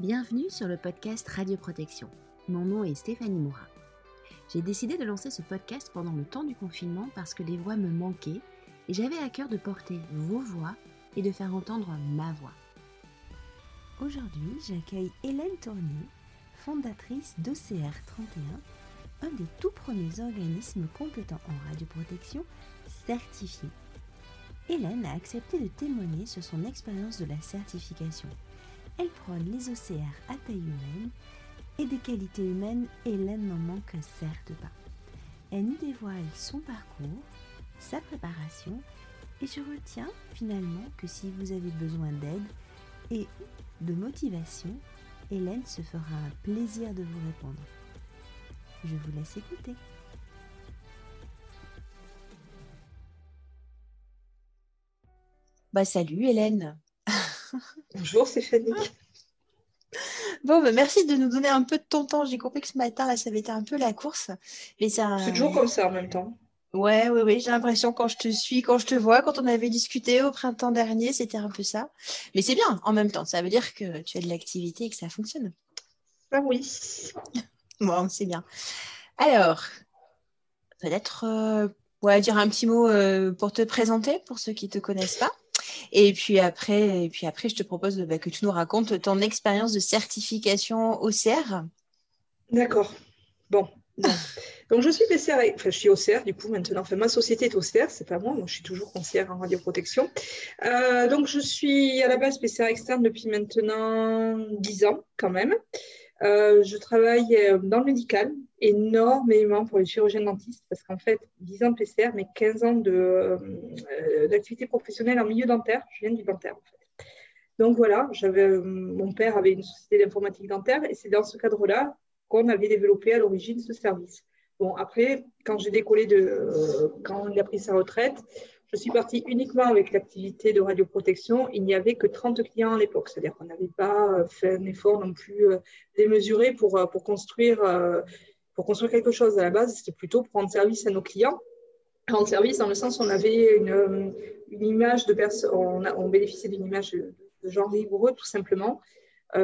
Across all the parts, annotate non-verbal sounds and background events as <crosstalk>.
Bienvenue sur le podcast Radio Protection. Mon nom est Stéphanie Moura. J'ai décidé de lancer ce podcast pendant le temps du confinement parce que les voix me manquaient et j'avais à cœur de porter vos voix et de faire entendre ma voix. Aujourd'hui, j'accueille Hélène Tournier, fondatrice d'OCR 31, un des tout premiers organismes compétents en radioprotection certifiés. Hélène a accepté de témoigner sur son expérience de la certification elle prône les OCR à taille humaine et des qualités humaines, Hélène n'en manque certes pas. Elle nous dévoile son parcours, sa préparation et je retiens finalement que si vous avez besoin d'aide et de motivation, Hélène se fera plaisir de vous répondre. Je vous laisse écouter. Bah salut Hélène. Bonjour Stéphanie. Bon, bah, merci de nous donner un peu de ton temps. J'ai compris que ce matin, là, ça avait été un peu la course. C'est toujours comme ça en même temps. Ouais, oui, oui, j'ai l'impression quand je te suis, quand je te vois, quand on avait discuté au printemps dernier, c'était un peu ça. Mais c'est bien en même temps, ça veut dire que tu as de l'activité et que ça fonctionne. Ah oui. bon, c'est bien. Alors, peut-être, euh, ouais, dire un petit mot euh, pour te présenter, pour ceux qui ne te connaissent pas. Et puis après, et puis après je te propose bah, que tu nous racontes ton expérience de certification OCR. D'accord. Bon. <laughs> Donc je suis PCR, enfin je suis OCR du coup maintenant, enfin ma société est OCR, c'est pas moi, moi je suis toujours conseillère en radioprotection. Euh, donc je suis à la base PCR externe depuis maintenant 10 ans quand même. Euh, je travaille euh, dans le médical énormément pour les chirurgiens dentistes parce qu'en fait, 10 ans de PCR, mais 15 ans euh, d'activité professionnelle en milieu dentaire. Je viens du dentaire en fait. Donc voilà, mon père avait une société d'informatique dentaire et c'est dans ce cadre-là qu'on avait développé à l'origine ce service. Bon, après, quand j'ai décollé de, quand il a pris sa retraite, je suis partie uniquement avec l'activité de radioprotection. Il n'y avait que 30 clients à l'époque, c'est-à-dire qu'on n'avait pas euh, fait un effort non plus euh, démesuré pour, euh, pour, construire, pour construire quelque chose. À la base, c'était plutôt prendre service à nos clients. Rendre service dans le sens où on avait une, une image de on, bénéficiait d'une image de, genre rigoureux, tout simplement,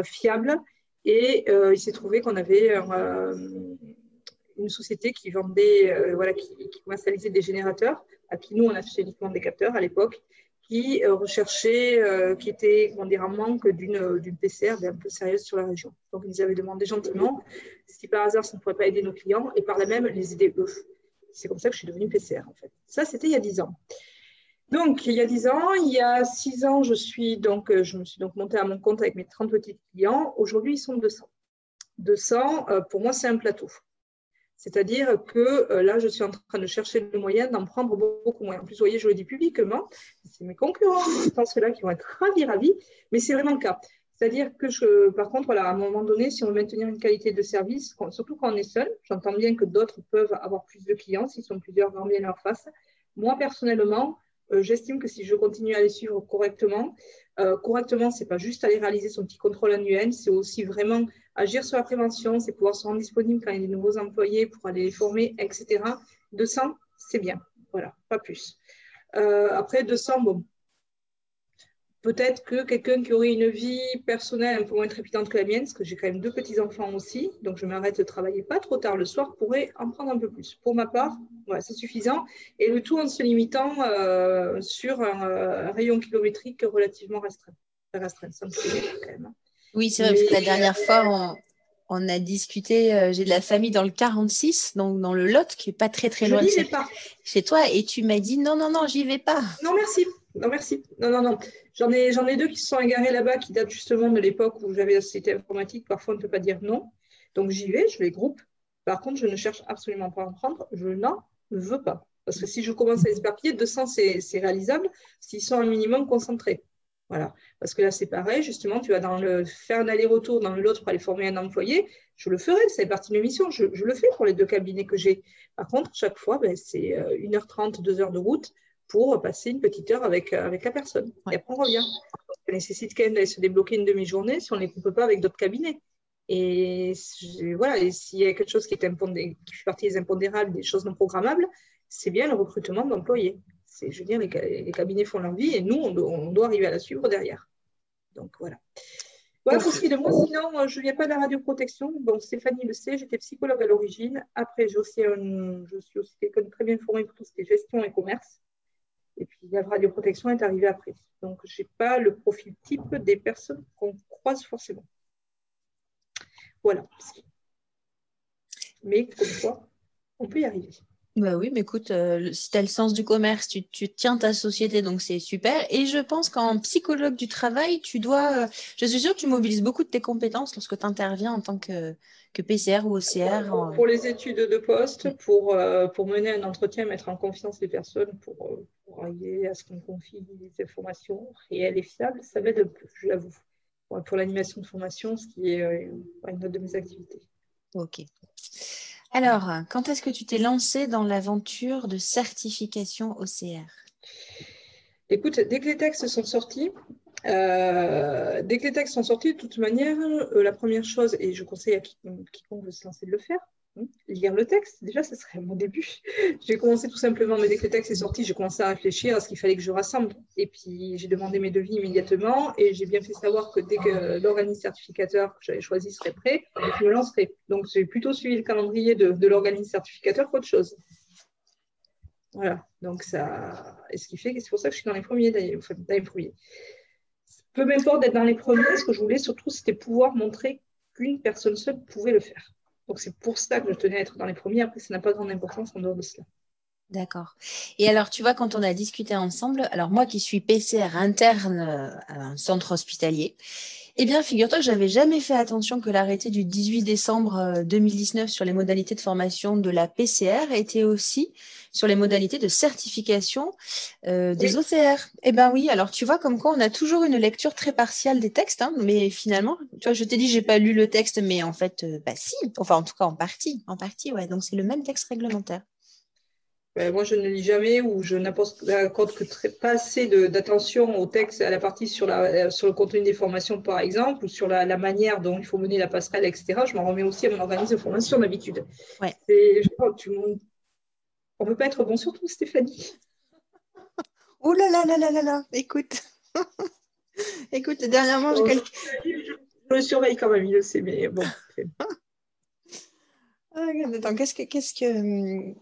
fiable. Et il s'est trouvé qu'on avait une société qui vendait, voilà, qui, qui commercialisait des générateurs à qui nous, on achetait uniquement des capteurs à l'époque, qui euh, recherchaient, euh, qui étaient, comment dire, en manque d'une PCR un peu sérieuse sur la région. Donc, ils nous avaient demandé gentiment si par hasard, ça ne pourrait pas aider nos clients et par là même les aider eux. C'est comme ça que je suis devenue PCR, en fait. Ça, c'était il y a 10 ans. Donc, il y a 10 ans, il y a 6 ans, je, suis donc, euh, je me suis donc montée à mon compte avec mes 30 petits clients. Aujourd'hui, ils sont 200. 200, pour moi, c'est un plateau. C'est-à-dire que euh, là, je suis en train de chercher le moyen d'en prendre beaucoup moins. En plus, vous voyez, je le dis publiquement, c'est mes concurrents, je pense là, qui vont être ravis, ravis, mais c'est vraiment le cas. C'est-à-dire que, je, par contre, voilà, à un moment donné, si on veut maintenir une qualité de service, surtout quand on est seul, j'entends bien que d'autres peuvent avoir plus de clients s'ils sont plusieurs dans bien leur face. Moi, personnellement, euh, j'estime que si je continue à les suivre correctement, euh, correctement, c'est pas juste aller réaliser son petit contrôle annuel, c'est aussi vraiment agir sur la prévention, c'est pouvoir se rendre disponible quand il y a des nouveaux employés pour aller les former, etc. 200, c'est bien. Voilà, pas plus. Euh, après, 200, bon, Peut-être que quelqu'un qui aurait une vie personnelle un peu moins trépidante que la mienne, parce que j'ai quand même deux petits-enfants aussi, donc je m'arrête de travailler pas trop tard le soir, pourrait en prendre un peu plus. Pour ma part, voilà, c'est suffisant. Et le tout en se limitant euh, sur un, rayon kilométrique relativement restreint. restreint ça me quand même. Hein. Oui, c'est vrai, parce que la dernière fois, on, a discuté, euh, j'ai de la famille dans le 46, donc dans le Lot, qui n'est pas très très loin de chez toi, et tu m'as dit non, non, non, j'y vais pas. Non, merci. Non, merci. Non, non, non. J'en ai, j'en ai deux qui se sont égarés là-bas, qui datent justement de l'époque où j'avais la société informatique. Parfois, on ne peut pas dire non. Donc, j'y vais, je les groupe. Par contre, je ne cherche absolument pas à en prendre. Je n'en veux pas. Parce que si je commence à les éparpiller, 200, c'est, c'est réalisable s'ils sont un minimum concentrés. Voilà. Parce que là, c'est pareil. Justement, tu vas dans le, faire un aller-retour dans l'autre pour aller former un employé. Je le ferai. C'est partie de mes missions. Je, je, le fais pour les deux cabinets que j'ai. Par contre, chaque fois, ben, c'est 1h30, euh, 2 heures de route pour passer une petite heure avec, euh, avec la personne. Et après, on revient. Ça nécessite quand même d'aller se débloquer une demi-journée si on ne les coupe pas avec d'autres cabinets. Et voilà, et s'il y a quelque chose qui, est impondé, qui fait partie des impondérables, des choses non programmables, c'est bien le recrutement d'employés. Je veux dire, les, cabinets font leur vie et nous, on, doit arriver à la suivre derrière. Donc voilà. Voilà pour ce qui est de moi. Sinon, je ne viens pas de la radioprotection. Bon, Stéphanie le sait, j'étais psychologue à l'origine. Après, je suis aussi quelqu'un de très bien formé pour tout ce qui est gestion et commerce. Et puis, la radioprotection est arrivée après. Donc, je n'ai pas le profil type des personnes qu'on croise forcément. Voilà. Mais, comme quoi, on peut y arriver. Bah oui, mais écoute, euh, si tu as le sens du commerce, tu, tiens ta société, donc c'est super. Et je pense qu'en psychologue du travail, tu dois, euh, je suis sûre que tu mobilises beaucoup de tes compétences lorsque tu interviens en tant que, que PCR ou OCR. Pour les études de poste, pour, euh, pour mener un entretien, mettre en confiance les personnes, pour, pour arriver à ce qu'on confie des informations réelles et fiables, ça m'aide un peu, je l'avoue. Pour l'animation de formation, ce qui est une autre de mes activités. Ok. Alors, quand est-ce que tu t'es lancé dans l'aventure de certification OCR Écoute, dès que les textes sont sortis, euh, dès que les textes sont sortis, de toute manière, euh, la première chose, et je conseille à quiconque veut se lancer de le faire, lire le texte. Déjà, ce serait mon début. <laughs> j'ai commencé tout simplement, mais dès que le texte est sorti, j'ai commencé à réfléchir à ce qu'il fallait que je rassemble. Et puis, j'ai demandé mes devis immédiatement et j'ai bien fait savoir que dès que l'organisme certificateur que j'avais choisi serait prêt, je me lancerai. Donc, j'ai plutôt suivi le calendrier de, l'organisme certificateur qu'autre chose. Voilà. Donc, ça. Et ce qui fait que c'est pour ça que je suis dans les premiers, enfin, dans les premiers. Peu m'importe d'être dans les premiers, ce que je voulais surtout, c'était pouvoir montrer qu'une personne seule pouvait le faire. Donc c'est pour ça que je tenais à être dans les premiers. Après, ça n'a pas grande importance en dehors de cela. D'accord. Et alors, tu vois, quand on a discuté ensemble, alors moi qui suis PCR interne euh, à un centre hospitalier, eh bien, figure-toi que j'avais jamais fait attention que l'arrêté du 18 décembre 2019 euh, sur les modalités de formation de la PCR était aussi sur les modalités de certification euh, des OCR. Eh bien oui, alors tu vois comme quoi on a toujours une lecture très partielle des textes, hein, mais finalement, tu vois, je t'ai dit j'ai pas lu le texte, mais en fait, euh, bah si, enfin en tout cas en partie, en partie, ouais. Donc c'est le même texte réglementaire. Ben, moi, je ne lis jamais ou je n'apporte que très, pas assez d'attention au texte, à la partie sur, la, sur le contenu des formations, par exemple, ou sur la, manière dont il faut mener la passerelle, etc. Je m'en remets aussi à mon organisme de formation d'habitude. Ouais. on ne peut pas être bon sur tout, Stéphanie. <laughs> oh là là là là là là, écoute. <laughs> écoute, dernièrement, je, je, le surveille quand même, il le sait, mais bon. <laughs> Ah, attends, qu'est-ce que, qu'est-ce que, hum,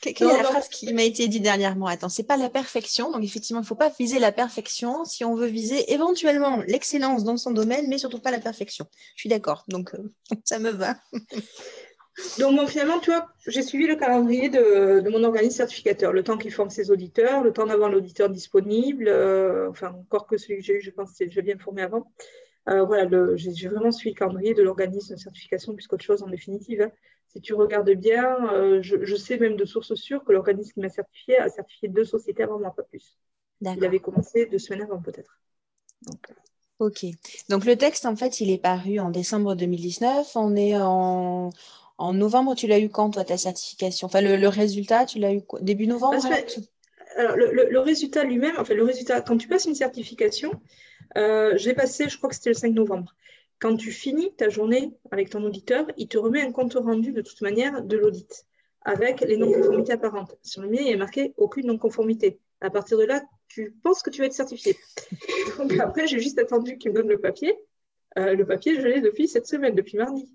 quelle est la phrase qui m'a été dit dernièrement? Attends, c'est pas la perfection. Donc, effectivement, il ne faut pas viser la perfection si on veut viser éventuellement l'excellence dans son domaine, mais surtout pas la perfection. Je suis d'accord. Donc, euh, <laughs> ça me va. donc, finalement, tu vois, j'ai suivi le calendrier de, mon organisme certificateur. Le temps qu'il forme ses auditeurs, le temps d'avoir l'auditeur disponible. Euh, enfin, encore que celui que j'ai eu, je pense que déjà bien formé avant. Euh, voilà, j'ai vraiment suivi le calendrier de l'organisme de certification plus qu'autre chose en définitive. Hein si tu regardes bien, euh, je, sais même de sources sûres que l'organisme qui m'a certifié a certifié deux sociétés avant moi, pas plus. Il avait commencé deux semaines avant peut-être. Euh. Ok. Donc le texte, en fait, il est paru en décembre 2019. On est en, novembre. Tu l'as eu quand, toi, ta certification? Enfin, le, résultat, tu l'as eu début novembre alors, le, résultat lui-même, enfin, le résultat, quand tu passes une certification, euh, je l'ai passé, je crois que c'était le 5 novembre. Quand tu finis ta journée avec ton auditeur, il te remet un compte rendu de toute manière de l'audit avec les non-conformités apparentes. Sur le mien, il est marqué aucune non-conformité. À partir de là, tu penses que tu vas être certifié. <laughs> Donc après, j'ai juste attendu qu'il me donne le papier. Euh, le papier, je l'ai depuis cette semaine, depuis mardi.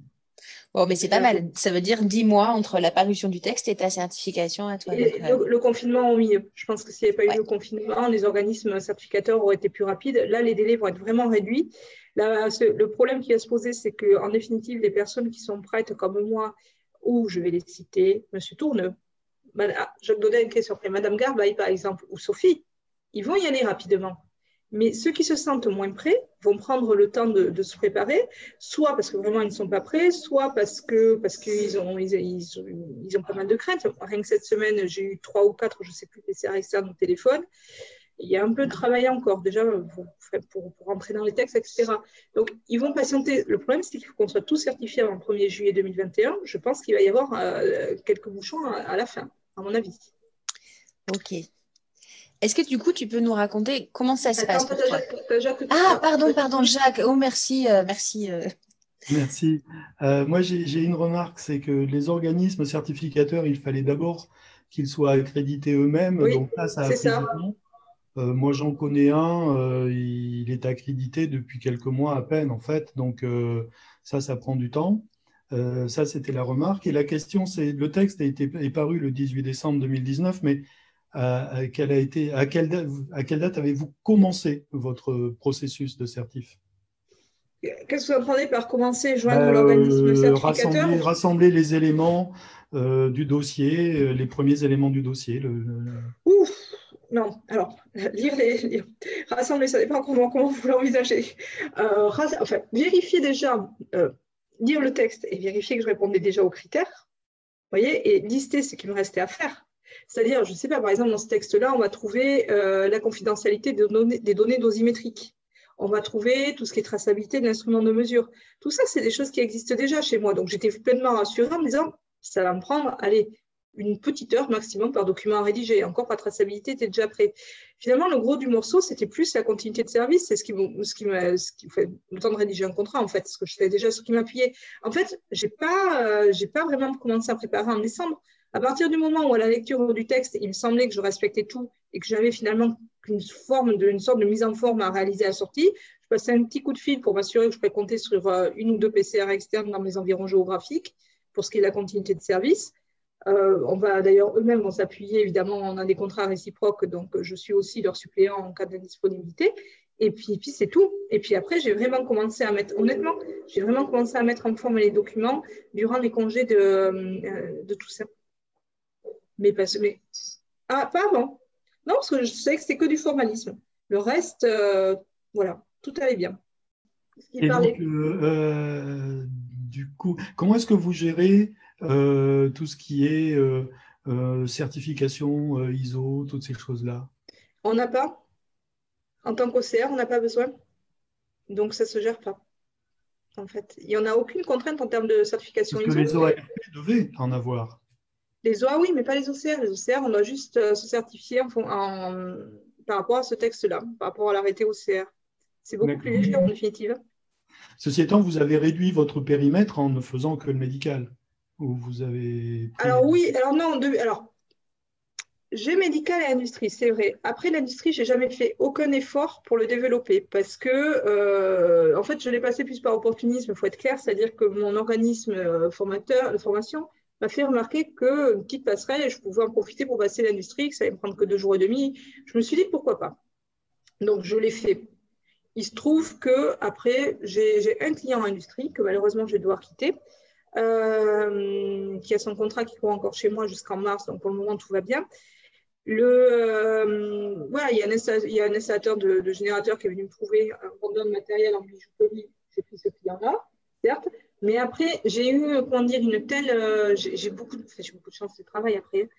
Bon, mais c'est pas mal. Ça veut dire 10 mois entre la parution du texte et ta certification à toi. Euh, le, confinement, oui. Je pense que s'il n'y avait pas eu le confinement, les organismes certificateurs auraient été plus rapides. Là, les délais vont être vraiment réduits le problème qui va se poser, c'est qu'en définitive, les personnes qui sont prêtes comme moi, ou je vais les citer, M. Tourne, Jacques Daudet sur Madame Garbaille, par exemple, ou Sophie, ils vont y aller rapidement. Mais ceux qui se sentent moins prêts vont prendre le temps de, se préparer, soit parce que vraiment ils ne sont pas prêts, soit parce que parce qu'ils ont ils, ont pas mal de craintes. Rien que cette semaine, j'ai eu trois ou quatre, je ne sais plus, PCR externes au téléphone il y a un peu de travail encore déjà pour, pour, rentrer dans les textes, etc. Donc, ils vont patienter. Le problème, c'est qu'il faut qu'on soit tous certifiés avant le 1er juillet 2021. Je pense qu'il va y avoir euh, quelques bouchons à, la fin, à mon avis. Ok. Est-ce que du coup, tu peux nous raconter comment ça se passe pour toi? Ah, pardon, pardon, Jacques. Oh, merci, euh, merci. Euh. Merci. moi, j'ai une remarque, c'est que les organismes certificateurs, il fallait d'abord qu'ils soient accrédités eux-mêmes. Oui, Donc là, ça a pris ça. Moi, j'en connais un, il est accrédité depuis quelques mois à peine, en fait. Donc, ça, ça prend du temps. ça, c'était la remarque. Et la question, c'est le texte a été est paru le 18 décembre 2019, mais à, quelle, a été, à, quelle date, à quelle date avez-vous commencé votre processus de certif? Qu'est-ce que vous entendez par commencer joindre euh, l'organisme certificateur? rassembler, rassembler, les éléments euh, du dossier, euh, les premiers éléments du dossier. Le, Ouf non, alors, lire les. Rassembler, ça dépend comment, comment vous l'envisagez. enfin, vérifier déjà, lire le texte et vérifier que je répondais déjà aux critères, voyez, et lister ce qui me restait à faire. C'est-à-dire, je ne sais pas, par exemple, dans ce texte-là, on va trouver la confidentialité des données, des données dosimétriques on va trouver tout ce qui est traçabilité de l'instrument de mesure. Tout ça, c'est des choses qui existent déjà chez moi. Donc, j'étais pleinement rassurée en me disant, ça va me prendre, allez, une petite heure maximum par document à rédiger. Encore, la traçabilité était déjà prêt. Finalement, le gros du morceau, c'était plus la continuité de service. C'est ce qui, ce qui fait le temps de rédiger un contrat, en fait, ce que je fais déjà, ce qui m'appuyait. En fait, je n'ai pas, euh, pas vraiment commencé à préparer en décembre. À partir du moment où, à la lecture du texte, il me semblait que je respectais tout et que j'avais finalement une forme de, une sorte de mise en forme à réaliser à la sortie. Je passais un petit coup de fil pour m'assurer que je pourrais compter sur euh, une ou deux PCR externes dans mes environs géographiques pour ce qui est de la continuité de service. Euh, on va d'ailleurs eux-mêmes vont s'appuyer, évidemment, on a des contrats réciproques, donc je suis aussi leur suppléant en cas d'indisponibilité. Et puis, c'est tout. Et puis après, j'ai vraiment commencé à mettre, honnêtement, j'ai vraiment commencé à mettre en forme les documents durant les congés de, euh, tout ça. Mais, ah, pas avant. Non, parce que je sais que c'est que du formalisme. Le reste, euh, voilà, tout allait bien. Et donc, du coup, comment est-ce que vous gérez tout ce qui est certification ISO, toutes ces choses-là On n'a pas? En tant qu'OCR, on n'a pas besoin? Donc, ça ne se gère pas. En fait, il n'y en a aucune contrainte en termes de certification parce que Les OARP devaient en avoir. Les OA, oui, mais pas les OCR. Les OCR, on doit juste euh, se certifier en, par rapport à ce texte-là, par rapport à l'arrêté OCR. C'est beaucoup plus léger en définitive. Ceci étant, vous avez réduit votre périmètre en ne faisant que le médical. Ou vous avez. Alors oui, alors non, alors j'ai médical et industrie, c'est vrai. Après l'industrie, j'ai jamais fait aucun effort pour le développer parce que, euh, en fait, je l'ai passé plus par opportunisme, il faut être clair, c'est-à-dire que mon organisme euh, formateur de formation m'a fait remarquer qu'une petite passerelle, je pouvais en profiter pour passer l'industrie, que ça allait me prendre que deux jours et demi. Je me suis dit pourquoi pas. Donc je l'ai fait. Il se trouve que après j'ai un client en industrie que malheureusement je vais devoir quitter, euh, qui a son contrat qui court encore chez moi jusqu'en mars, donc pour le moment tout va bien. Le, euh, il y, a un, installateur de, de, générateur qui est venu me trouver un vendeur de matériel en bijouterie. J'ai pris ce client-là, certes, mais après, j'ai eu, comment dire, une telle. Euh, j'ai beaucoup, beaucoup de chance de travail après.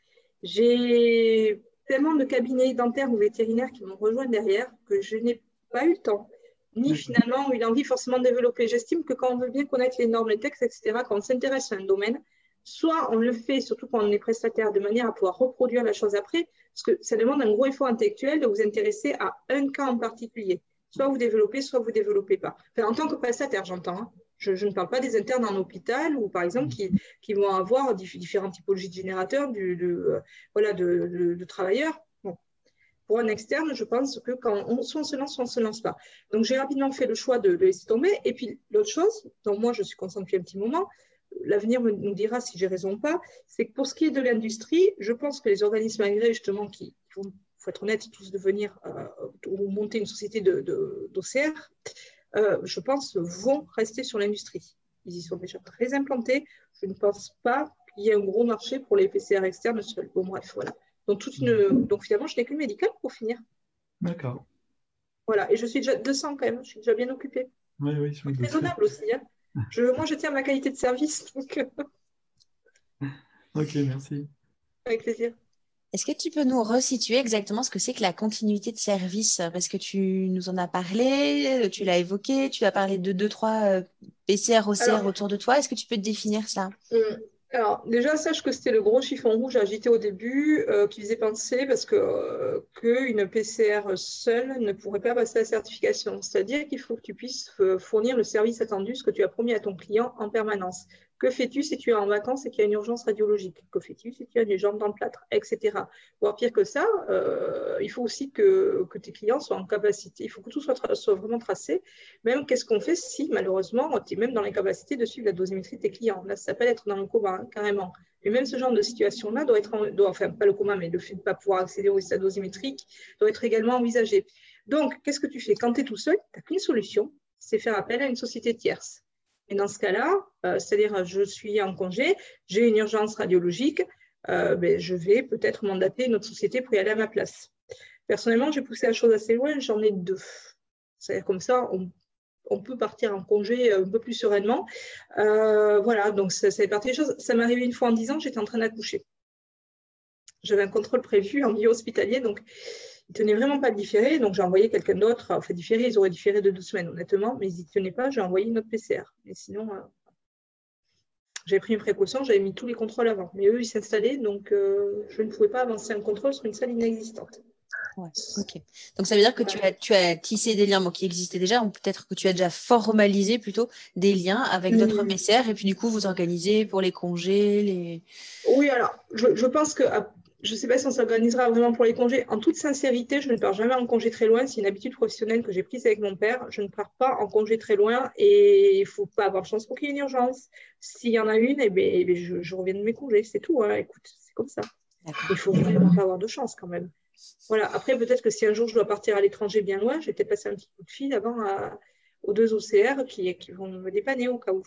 J'ai tellement de cabinets dentaires ou vétérinaires qui m'ont rejoint derrière que je n'ai pas eu le temps, ni finalement eu l'envie forcément de développer. J'estime que quand on veut bien connaître les normes, les textes, etc., quand on s'intéresse à un domaine, soit on le fait, surtout quand on est prestataire, de manière à pouvoir reproduire la chose après, parce que ça demande un gros effort intellectuel de vous intéresser à un cas en particulier. Soit vous développez, soit vous ne développez pas. Enfin, en tant que prestataire, j'entends. Hein. Je, ne parle pas des internes en hôpital ou par exemple qui, qui vont avoir différentes typologies de générateurs, du, de, euh, voilà, de, de, travailleurs. Pour un externe, je pense que quand on, soit on se lance, soit on ne se lance pas. Donc j'ai rapidement fait le choix de, laisser tomber. Et puis l'autre chose, dont moi je suis consciente depuis un petit moment, l'avenir nous dira si j'ai raison ou pas, c'est que pour ce qui est de l'industrie, je pense que les organismes agréés justement qui, vont, il faut être honnête, tous devenir euh, ou monter une société d'OCR, euh, je pense, vont rester sur l'industrie. Ils y sont déjà très implantés. Je ne pense pas qu'il y ait un gros marché pour les PCR externes seuls. Bon, bref, voilà. Donc, toute une... Donc finalement, je n'ai que le médical pour finir. D'accord. Voilà, et je suis déjà 200 quand même, je suis déjà bien occupée. Oui, oui, c'est raisonnable aussi. Hein. Je, moi, je tiens à ma qualité de service. Donc... Euh. ok, merci. Avec plaisir. Est-ce que tu peux nous resituer exactement ce que c'est que la continuité de service? Parce que tu nous en as parlé, tu l'as évoqué, tu as parlé de deux, trois euh, PCR, OCR autour de toi. Est-ce que tu peux te définir ça Alors, déjà, sache que c'était le gros chiffon rouge agité au début euh, qui faisait penser parce que euh, qu'une PCR seule ne pourrait pas passer la certification. C'est-à-dire qu'il faut que tu puisses fournir le service attendu, ce que tu as promis à ton client en permanence Que fais-tu si tu es en vacances et qu'il y a une urgence radiologique? Que fais-tu si tu as des jambes dans le plâtre? Etc. Voire pire que ça, euh, il faut aussi que, tes clients soient en capacité, il faut que tout soit, vraiment tracé. Même qu'est-ce qu'on fait si malheureusement tu es même dans l'incapacité de suivre la dosimétrie de tes clients? Là, ça s'appelle être dans le coma, hein, carrément. Et même ce genre de situation-là doit être, doit, enfin pas le coma, mais le fait de ne pas pouvoir accéder au résultats dosimétriques doit être également envisagé. Donc, qu'est-ce que tu fais? Quand tu es tout seul, tu n'as qu'une solution, c'est faire appel à une société tierce. Et dans ce cas-là, euh, c'est-à-dire je suis en congé, j'ai une urgence radiologique, euh, ben, je vais peut-être mandater une autre société pour y aller à ma place. Personnellement, j'ai poussé la chose assez loin, j'en ai deux. C'est-à-dire comme ça, on, peut partir en congé un peu plus sereinement. Euh, voilà, donc ça, fait partie des choses. Ça m'est arrivé une fois en dix ans, j'étais en train d'accoucher. J'avais un contrôle prévu en milieu hospitalier, donc ils tenaient vraiment pas de différer, donc j'ai envoyé quelqu'un d'autre. Enfin, différer, ils auraient différé de deux semaines, honnêtement, mais ils ne tenaient pas, j'ai envoyé une autre PCR. Et sinon, euh, j'avais pris une précaution, j'avais mis tous les contrôles avant. Mais eux, ils s'installaient, donc euh, je ne pouvais pas avancer un contrôle sur une salle inexistante. Ouais, ok. Donc ça veut dire que tu, as, tu as tissé des liens qui existaient déjà, ou peut-être que tu as déjà formalisé plutôt des liens avec d'autres PCR, et puis du coup vous organisez pour les congés, les. Oui, alors je, je pense que je ne sais pas si on s'organisera vraiment pour les congés. En toute sincérité, je ne pars jamais en congé très loin. C'est une habitude professionnelle que j'ai prise avec mon père. Je ne pars pas en congé très loin et il ne faut pas avoir de chance pour qu'il y ait une urgence. S'il y en a une, eh bien, eh bien, je, reviens de mes congés. C'est tout. Hein. Écoute, c'est comme ça. Il faut vraiment pas avoir de chance quand même. Voilà. Après, peut-être que si un jour je dois partir à l'étranger bien loin, je vais peut-être passer un petit coup de fil avant aux deux OCR qui, qui vont me dépanner au cas où.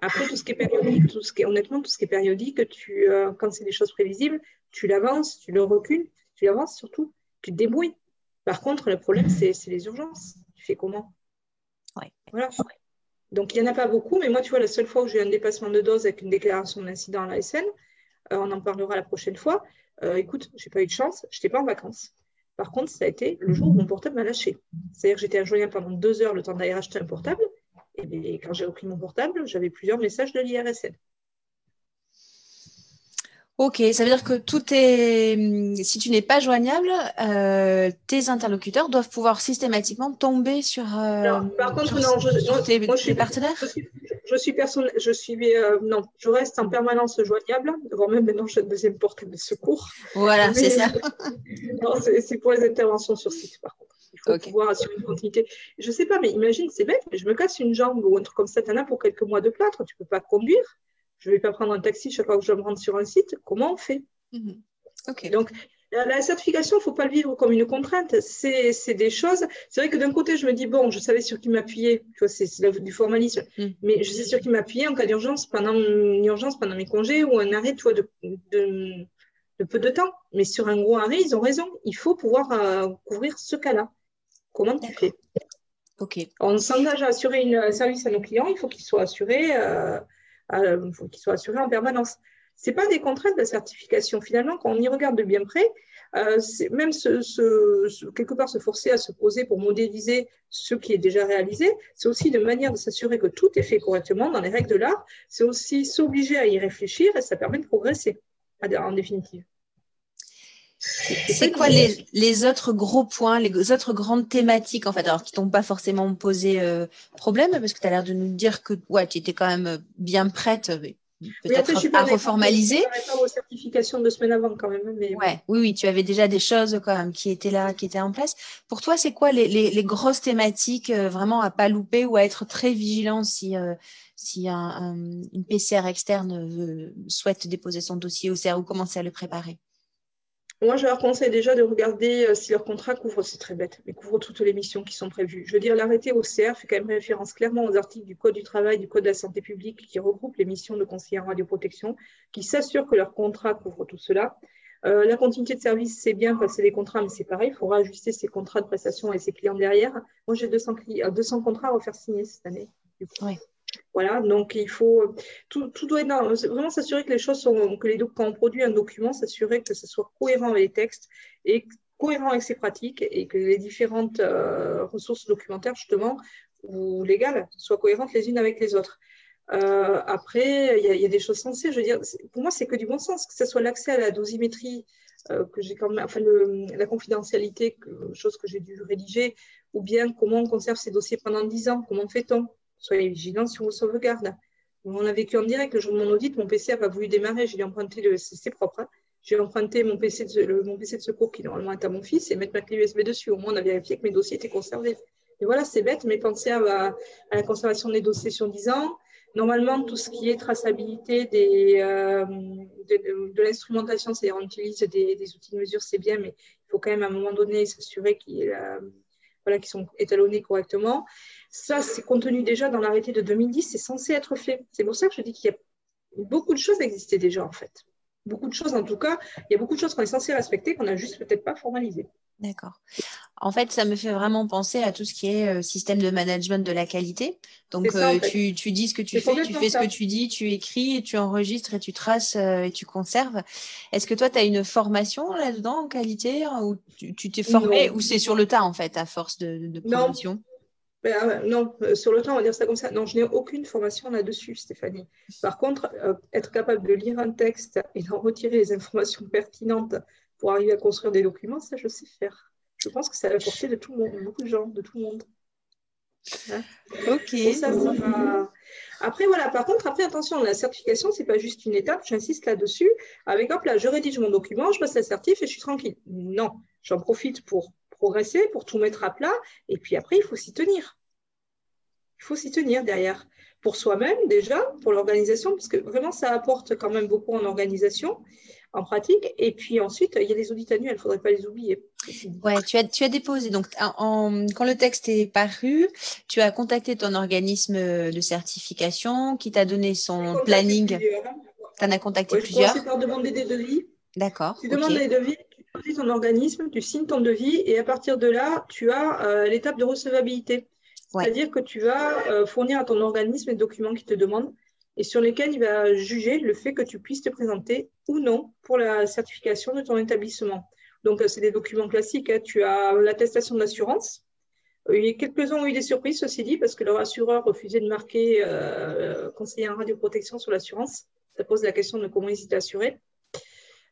Après, tout ce qui est périodique, tout ce qui est, honnêtement, tout ce qui est périodique, tu, euh, quand c'est des choses prévisibles, tu l'avances, tu le recules, tu l'avances surtout, tu te débrouilles. Par contre, le problème, c'est les urgences. Tu fais comment? Ouais. Voilà. Donc, il n'y en a pas beaucoup, mais moi, tu vois, la seule fois où j'ai eu un dépassement de dose avec une déclaration d'incident à la SN, euh, on en parlera la prochaine fois. Euh, écoute, je n'ai pas eu de chance, je n'étais pas en vacances. Par contre, ça a été le jour où mon portable m'a lâché. C'est-à-dire que j'étais injoignable pendant deux heures le temps d'aller acheter un portable. Et quand j'ai repris mon portable, j'avais plusieurs messages de l'IRSN. Ok, ça veut dire que tout est, si tu n'es pas joignable, euh, tes interlocuteurs doivent pouvoir systématiquement tomber sur. Euh, par contre, non, je, tes, moi, je suis, partenaires. Je suis, personne, je suis, euh, non, je reste en permanence joignable. Voire même maintenant, j'ai un deuxième portable de secours. Voilà, c'est ça. <laughs> non, c'est pour les interventions sur site, par contre. Il faut pouvoir assurer une continuité. Je ne sais pas, mais imagine, c'est bête, mais je me casse une jambe ou un truc comme ça, tu en as pour quelques mois de plâtre, tu ne peux pas conduire je ne vais pas prendre un taxi chaque fois que je me rendre sur un site. Comment on fait? Mhm. Donc, la, certification, il ne faut pas le vivre comme une contrainte. C'est des choses. C'est vrai que d'un côté, je me dis, bon, je savais sur qui m'appuyer. C'est du formalisme. Mhm. Mais je sais sur qui m'appuyer en cas d'urgence, pendant une urgence, pendant mes congés ou un arrêt tu de, de, peu de temps. Mais sur un gros arrêt, ils ont raison. Il faut pouvoir euh, couvrir ce cas-là. Comment tu fais? On s'engage à assurer un service à nos clients. Il faut qu'il soit assuré. Euh, il faut qu'ils soient assurés en permanence. Ce pas des contraintes de la certification. Finalement, quand on y regarde de bien près, euh, même quelque part se forcer à se poser pour modéliser ce qui est déjà réalisé, c'est aussi une manière de s'assurer que tout est fait correctement dans les règles de l'art. C'est aussi s'obliger à y réfléchir et ça permet de progresser en définitive. C'est quoi les, autres gros points, les autres grandes thématiques, en fait, alors qui t'ont pas forcément posé euh, problème, parce que tu as l'air de nous dire que ouais, tu étais quand même euh, bien prête, euh, peut-être à reformaliser. aux certifications deux semaines avant quand même. Mais... Ouais, oui, oui, tu avais déjà des choses quand même qui étaient là, qui étaient en place. Pour toi, c'est quoi les, les, grosses thématiques vraiment à pas louper ou à être très vigilant si, si une PCR externe souhaite déposer son dossier au CR ou commencer à le préparer? Moi, je leur conseille déjà de regarder euh, si leur contrat couvre, c'est très bête, mais couvre toutes les missions qui sont prévues. Je veux dire, l'arrêté OCR fait quand même référence clairement aux articles du Code du travail, du Code de la santé publique qui regroupent les missions de conseillers en radioprotection, qui s'assurent que leur contrat couvre tout cela. Euh, la continuité de service, c'est bien passer les contrats, mais c'est pareil, il faudra ajuster ses contrats de prestation et ses clients derrière. Moi, j'ai 200, 200 contrats à refaire signer cette année. Oui. Voilà, donc il faut tout, doit être vraiment s'assurer que les choses sont que les quand on produit un document, s'assurer que ce soit cohérent avec les textes et cohérent avec ses pratiques et que les différentes euh, ressources documentaires justement ou légales soient cohérentes les unes avec les autres. Euh, après, il y, a des choses sensées. Je veux dire, pour moi, c'est que du bon sens, que ce soit l'accès à la dosimétrie, euh, que j'ai quand même, enfin, la confidentialité, chose que j'ai dû rédiger, ou bien comment on conserve ces dossiers pendant 10 ans, comment fait-on? Soyez vigilants sur vos sauvegardes. On l'a vécu en direct. Le jour de mon audit, mon PC n'a pas voulu démarrer. J'ai emprunté le. C'est propre. Hein. J'ai emprunté mon PC, de, mon PC de secours qui normalement est à mon fils et mettre ma clé USB dessus. Au moins, on a vérifié que mes dossiers étaient conservés. Et voilà, c'est bête, mais pensez à, la conservation des dossiers sur 10 ans. Normalement, tout ce qui est traçabilité euh, de, l'instrumentation, c'est-à-dire on utilise des, des, outils de mesure, c'est bien, mais il faut quand même à un moment donné s'assurer qu'ils euh, voilà, sont étalonnés correctement. Ça, c'est contenu déjà dans l'arrêté de 2010, c'est censé être fait. C'est pour ça que je dis qu'il y a beaucoup de choses existaient déjà en fait. Beaucoup de choses en tout cas, il y a beaucoup de choses qu'on est censé respecter qu'on n'a juste peut-être pas formalisées. D'accord. En fait, ça me fait vraiment penser à tout ce qui est euh, système de management de la qualité. Donc, euh, tu, dis ce que tu fais, tu fais ce que tu dis, tu écris, tu enregistres et tu traces euh, et tu conserves. Est-ce que toi, tu as une formation là-dedans en qualité hein, ou tu t'es formé ou c'est sur le tas en fait à force de, de promotion? Ben, non, sur le tas, on va dire ça comme ça. Non, je n'ai aucune formation là-dessus, Stéphanie. Par contre, être capable de lire un texte et d'en retirer les informations pertinentes pour arriver à construire des documents, ça, je sais faire. Je pense que ça va porter de tout le monde, beaucoup de gens, de tout le monde. Hein ok. Après, voilà, par contre, après, attention, la certification, ce n'est pas juste une étape, j'insiste là-dessus. Avec, hop, là, je rédige mon document, je passe la certif et je suis tranquille. Non, j'en profite pour progresser, pour tout mettre à plat, et puis après, il faut s'y tenir. Il faut s'y tenir derrière. Pour soi-même, déjà, pour l'organisation, parce que vraiment, ça apporte quand même beaucoup en organisation en pratique. Et puis ensuite, il y a les audits annuels, il ne faudrait pas les oublier. Ouais, tu as, tu as déposé. Donc, quand le texte est paru, tu as contacté ton organisme de certification qui t'a donné son planning. Tu en as contacté plusieurs. Tu par demander des devis. D'accord. Tu demandes des devis, tu choisis ton organisme, tu signes ton devis et à partir de là, tu as euh, l'étape de recevabilité. C'est-à-dire que tu vas euh, fournir à ton organisme les documents qui te demandent et sur lesquels il va juger le fait que tu puisses te présenter ou non pour la certification de ton établissement. Donc, euh, c'est des documents classiques. Hein. Tu as l'attestation d'assurance. Euh, quelques-uns ont eu des surprises, ceci dit, parce que leur assureur refusait de marquer euh, conseiller en radioprotection sur l'assurance. Ça pose la question de comment ils étaient assurés.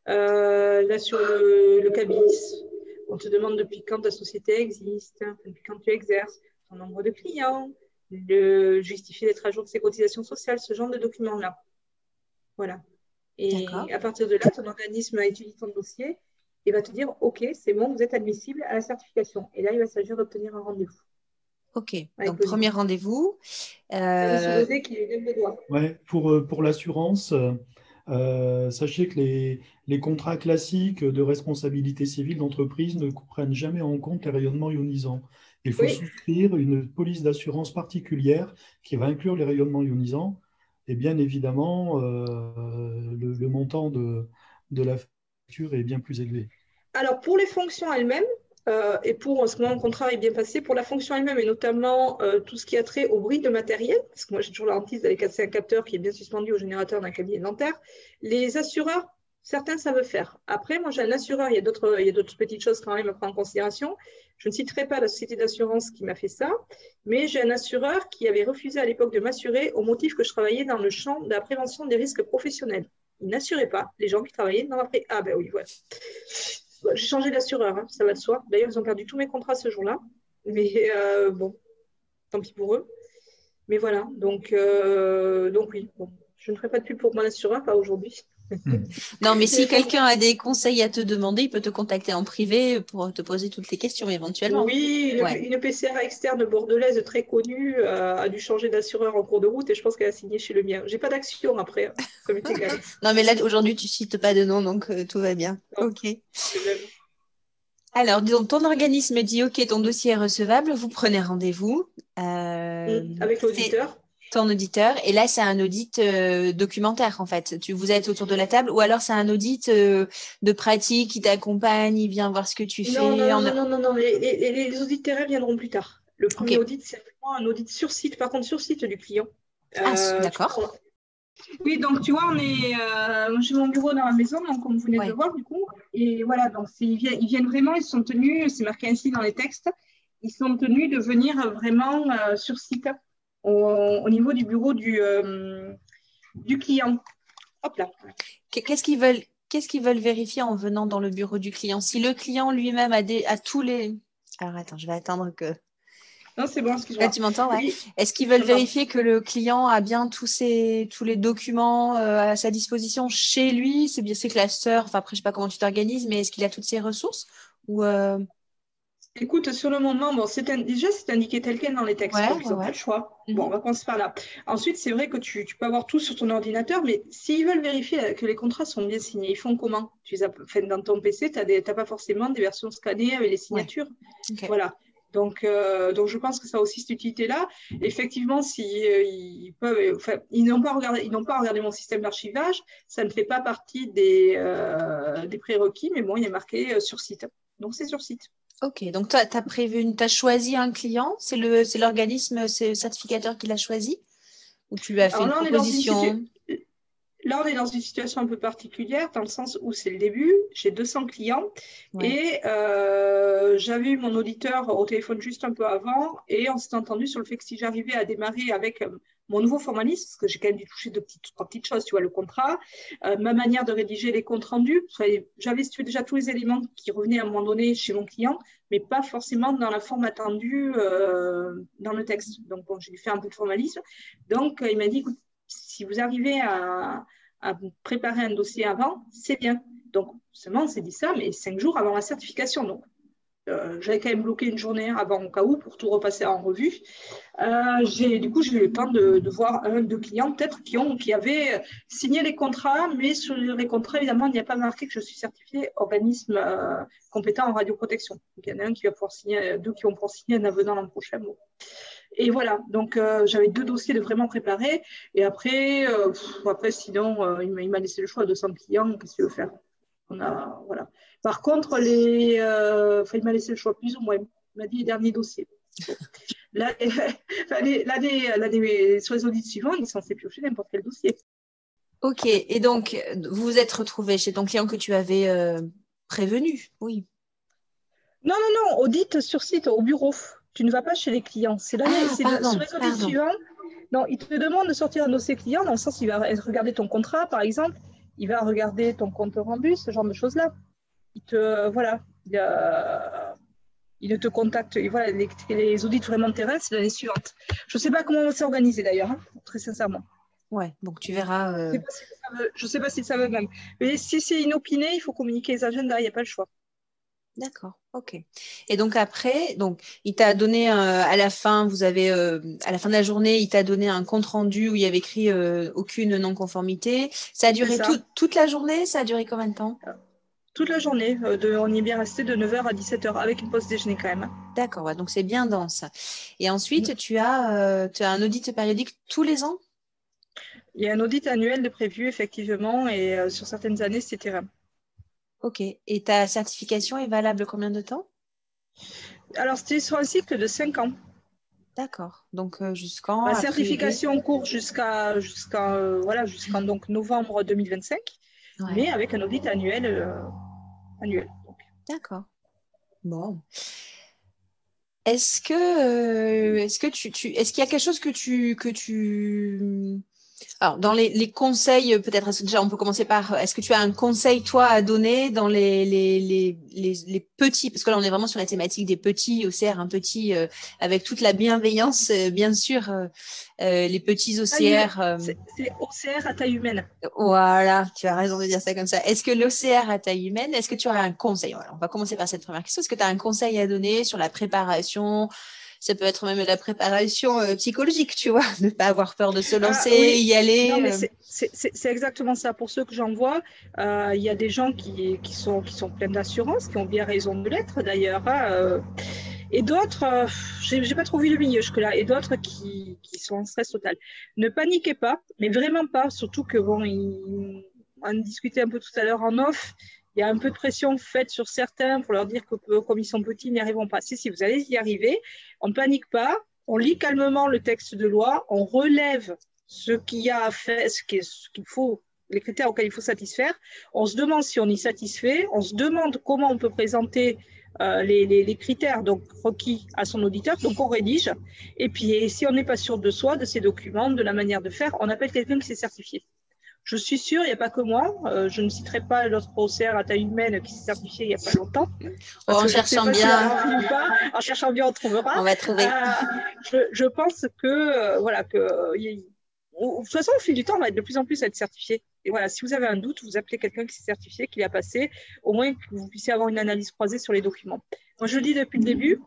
là, sur le, le on te demande depuis quand ta société existe, depuis quand tu exerces, ton nombre de clients, de justifier d'être à jour de ses cotisations sociales, ce genre de documents-là. Voilà. Et à partir de là, ton organisme a étudié ton dossier et va te dire OK, c'est bon, vous êtes admissible à la certification. Et là, il va s'agir d'obtenir un rendez-vous. Ok, donc premier rendez-vous. Euh... Ouais, pour, euh, pour l'assurance, euh, sachez que les, les, contrats classiques de responsabilité civile d'entreprise ne prennent jamais en compte les rayonnements ionisants. Il faut souscrire une police d'assurance particulière qui va inclure les rayonnements ionisants. Et bien évidemment, euh, le, montant de, la facture est bien plus élevé. Alors, pour les fonctions elles-mêmes, euh, et pour ce moment, le contrat est bien passé, pour la fonction elle-même, et notamment euh, tout ce qui a trait au bruit de matériel, parce que moi j'ai toujours la hantise d'aller casser un capteur qui est bien suspendu au générateur d'un cabinet dentaire, les assureurs Certains savent faire. Après, moi, j'ai un assureur. Il y a d'autres, petites choses quand même à prendre en considération. Je ne citerai pas la société d'assurance qui m'a fait ça, mais j'ai un assureur qui avait refusé à l'époque de m'assurer au motif que je travaillais dans le champ de la prévention des risques professionnels. Il n'assurait pas les gens qui travaillaient dans la pré... Ah ben oui, voilà. J'ai changé d'assureur, hein, ça va de soi. D'ailleurs, ils ont perdu tous mes contrats ce jour-là. Mais euh, bon, tant pis pour eux. Mais voilà, donc, euh, donc oui, je ne ferai pas de pub pour mon assureur, pas aujourd'hui. Hmm. Non, mais si quelqu'un a des conseils à te demander, il peut te contacter en privé pour te poser toutes les questions éventuellement. Oui, une, PCR externe bordelaise très connue euh, a dû changer d'assureur en cours de route et je pense qu'elle a signé chez le mien. J'ai pas d'action après, hein, <laughs> non, mais là aujourd'hui tu cites pas de nom, donc euh, tout va bien. ok. Alors, ton organisme dit OK, ton dossier est recevable, vous prenez rendez-vous. Euh, avec l'auditeur ton auditeur. Et là, c'est un audit euh, documentaire, en fait. Tu, vous êtes autour de la table, ou alors c'est un audit euh, de pratique qui t'accompagne, il vient voir ce que tu fais. Non, non, non, non, non, Les, les, audits terrain viendront plus tard. Le premier audit, c'est vraiment un audit sur site, par contre, sur site du client. Ah, euh, d'accord. Oui, donc tu vois, on est, j'ai mon bureau dans la maison, donc comme vous venez de le voir du coup, et voilà, donc ils viennent, ils viennent vraiment, ils sont tenus, c'est marqué ainsi dans les textes, ils sont tenus de venir vraiment sur site au, niveau du bureau du, euh, du client. Hop là. Qu'est-ce qu'ils veulent Qu'est-ce qu'ils veulent vérifier en venant dans le bureau du client? Si le client lui-même a, des, a tous les... Alors attends, je vais attendre que Non, c'est bon, excuse-moi. Là, tu m'entends, ouais. Est-ce qu'ils veulent vérifier que le client a bien tous, ses, tous les documents euh, à sa disposition chez lui? C'est bien ses classeurs, enfin après, je ne sais pas comment tu t'organises, mais est-ce qu'il a toutes ses ressources? Ou euh, Écoute, sur le moment, bon, déjà, c'est indiqué tel quel dans les textes, donc ils n'ont pas le choix. Bon, mhm. on va commencer par là. Ensuite, c'est vrai que tu, peux avoir tout sur ton ordinateur, mais s'ils veulent vérifier que les contrats sont bien signés, ils font comment? Tu les Dans ton PC, tu n'as pas forcément des versions scannées avec les signatures. Voilà. Donc, euh, donc, je pense que ça a aussi cette utilité-là. Effectivement, si, euh, ils, peuvent, ils n'ont pas regardé, ils n'ont pas regardé mon système d'archivage, ça ne fait pas partie des, euh, des prérequis, mais bon, il est marqué sur site. Donc, c'est sur site. Ok, donc tu as, prévu, tu as choisi un client, c'est l'organisme certificateur qui l'a choisi? Ou tu lui as fait une proposition? Là, on est dans une situation un peu particulière dans le sens où c'est le début. J'ai 200 clients et euh, j'avais eu mon auditeur au téléphone juste un peu avant et on s'est entendu sur le fait que si j'arrivais à démarrer avec euh, mon nouveau formalisme, parce que j'ai quand même dû toucher de petites, trois petites choses, tu vois, le contrat, euh, ma manière de rédiger les comptes rendus. J'avais déjà tous les éléments qui revenaient à un moment donné chez mon client, mais pas forcément dans la forme attendue dans le texte. Donc, bon, j'ai fait un peu de formalisme. Donc, il m'a dit, écoute, si vous arrivez à, à préparer un dossier avant, c'est bien. Donc, seulement, on s'est dit ça, mais cinq jours avant la certification. Donc, euh, j'avais quand même bloqué une journée avant au cas où pour tout repasser en revue. Euh, du coup, j'ai eu le temps de, voir un, deux clients peut-être qui, qui avaient signé les contrats, mais sur les contrats, évidemment, il n'y a pas marqué que je suis certifiée organisme euh, compétent en radioprotection. Il y en a un qui va pouvoir signer, deux qui vont pouvoir signer un avenant l'an prochain. Et voilà, donc euh, j'avais deux dossiers de vraiment préparés. Et après, euh, après sinon, euh, il m'a laissé le choix de 200 clients. Qu'est-ce qu'il veut faire? On a, voilà. Par contre, les, il m'a laissé le choix plus ou moins. Il m'a dit les derniers dossiers. Là, <laughs> sur les audits suivants, il est censé piocher n'importe quel dossier. Ok, et donc vous vous êtes retrouvé chez ton client que tu avais prévenu, oui. Non, non, non, audit sur site, au bureau tu ne vas pas chez les clients. C'est là, ah, sur les audits suivants. Non, il te demande de sortir un dossier client dans le sens il va regarder ton contrat, par exemple, il va regarder ton compte rendu, ce genre de choses-là. Il te, voilà, il, te contacte. voilà, les, audits vraiment de terrain, c'est l'année suivante. Je ne sais pas comment on va s'organiser d'ailleurs, hein, très sincèrement. Ouais, donc tu verras. Je ne sais, pas si ça veut même. Mais si c'est inopiné, il faut communiquer les agendas, il n'y a pas le choix. D'accord, ok. Et donc après, donc il t'a donné euh, à la fin, vous avez euh, à la fin de la journée, il t'a donné un compte rendu où il y avait écrit euh, aucune non-conformité. Ça a duré toute la journée. Ça a duré combien de temps? Toute la journée. De, on y est bien resté de 9h à 17h avec une pause déjeuner quand même. D'accord, donc c'est bien dense. Et ensuite, tu as, tu as un audit périodique tous les ans? Il y a un audit annuel de prévu effectivement, et sur certaines années, c'était Ok. Et ta certification est valable combien de temps? Alors, c'était sur un cycle de 5 ans. D'accord. Donc, euh, jusqu'en. La certification court jusqu'à jusqu'à euh, voilà, jusqu'en donc novembre 2025, mais avec un audit annuel. Euh, D'accord. Bon. Est-ce que, est-ce que tu, tu est-ce qu'il y a quelque chose que tu, que tu alors, dans les, conseils, peut-être, déjà, on peut commencer par, est-ce que tu as un conseil, toi, à donner dans les, les, les, petits, parce que là, on est vraiment sur la thématique des petits OCR, un petit, euh, avec toute la bienveillance, euh, bien sûr, euh, les petits OCR. C'est OCR à taille humaine. Voilà, tu as raison de dire ça comme ça. Est-ce que l'OCR à taille humaine, est-ce que tu as un conseil? Voilà, On va commencer par cette première question. Est-ce que tu as un conseil à donner sur la préparation ça peut être même la préparation euh, psychologique, tu vois, <laughs> ne pas avoir peur de se ah, lancer, y aller. Euh. c'est exactement ça. Pour ceux que j'en vois, euh, il y a des gens qui, qui, sont, qui sont pleins d'assurance, qui ont bien raison de l'être d'ailleurs. Hein, et d'autres, je j'ai pas trop vu le milieu jusque-là, et d'autres qui, qui, sont en stress total. Ne paniquez pas, mais vraiment pas, surtout que bon, on discutait un peu tout à l'heure en off, il y a un peu de pression faite sur certains pour leur dire que comme ils sont petits, ils n'y arriveront pas. Si, si, vous allez y arriver. On ne panique pas. On lit calmement le texte de loi. On relève ce qu'il y a à faire, ce qu'il faut, les critères auxquels il faut satisfaire. On se demande si on y satisfait. On se demande comment on peut présenter euh, les, critères requis à son auditeur. Donc on rédige. Et puis si on n'est pas sûr de soi, de ses documents, de la manière de faire, on appelle quelqu'un qui s'est certifié. Je suis sûre, il n'y a pas que moi. Euh, je ne citerai pas l'autre OCR à taille humaine qui s'est certifié il n'y a pas longtemps. Oh, en cherchant bien. en cherchant bien, on trouvera. On va trouver. je, je, pense que, voilà, que de toute façon, au fil du temps, on va être de plus en plus à être certifié. Et voilà, si vous avez un doute, vous appelez quelqu'un qui s'est certifié, qui l'a passé, au moins que vous puissiez avoir une analyse croisée sur les documents. Moi, je le dis depuis le début,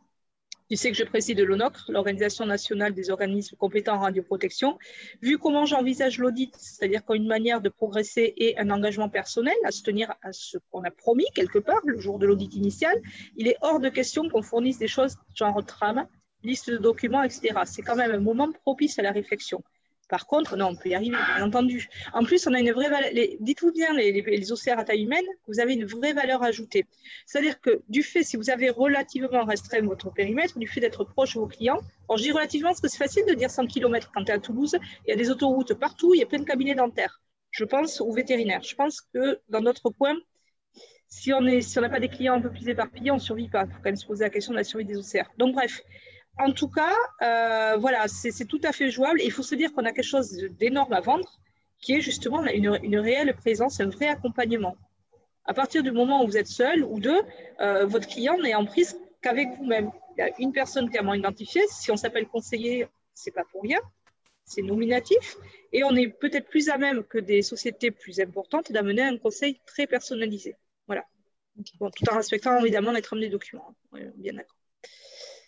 tu sais que je préside l'ONOCRE, l'Organisation nationale des organismes compétents en radioprotection. Vu comment j'envisage l'audit, c'est-à-dire comme une manière de progresser et un engagement personnel à se tenir à ce qu'on a promis quelque part le jour de l'audit initial, il est hors de question qu'on fournisse des choses genre trame, liste de documents, etc. C'est quand même un moment propice à la réflexion. Par contre, non, on peut y arriver, bien entendu. En plus, on a une vraie valeur. Dites-vous bien, les, les, OCR à taille humaine, vous avez une vraie valeur ajoutée. C'est-à-dire que du fait, si vous avez relativement restreint votre périmètre, du fait d'être proche de vos clients, alors je dis relativement parce que c'est facile de dire 100 km quand tu es à Toulouse, il y a des autoroutes partout, il y a plein de cabinets dentaires. Je pense aux vétérinaires. Je pense que dans notre coin, si on n'a pas des clients un peu plus éparpillés, on ne survit pas. Il faut quand même se poser la question de la survie des OCR. Donc bref, en tout cas, euh, voilà, c'est tout à fait jouable. Il faut se dire qu'on a quelque chose d'énorme à vendre, qui est justement une, réelle présence, un vrai accompagnement. À partir du moment où vous êtes seul ou deux, euh, votre client n'est en prise qu'avec vous-même. Il y a une personne clairement identifiée. Si on s'appelle conseiller, c'est pas pour rien. C'est nominatif. Et on est peut-être plus à même que des sociétés plus importantes d'amener un conseil très personnalisé. Voilà. tout en respectant évidemment les trames des documents. bien d'accord.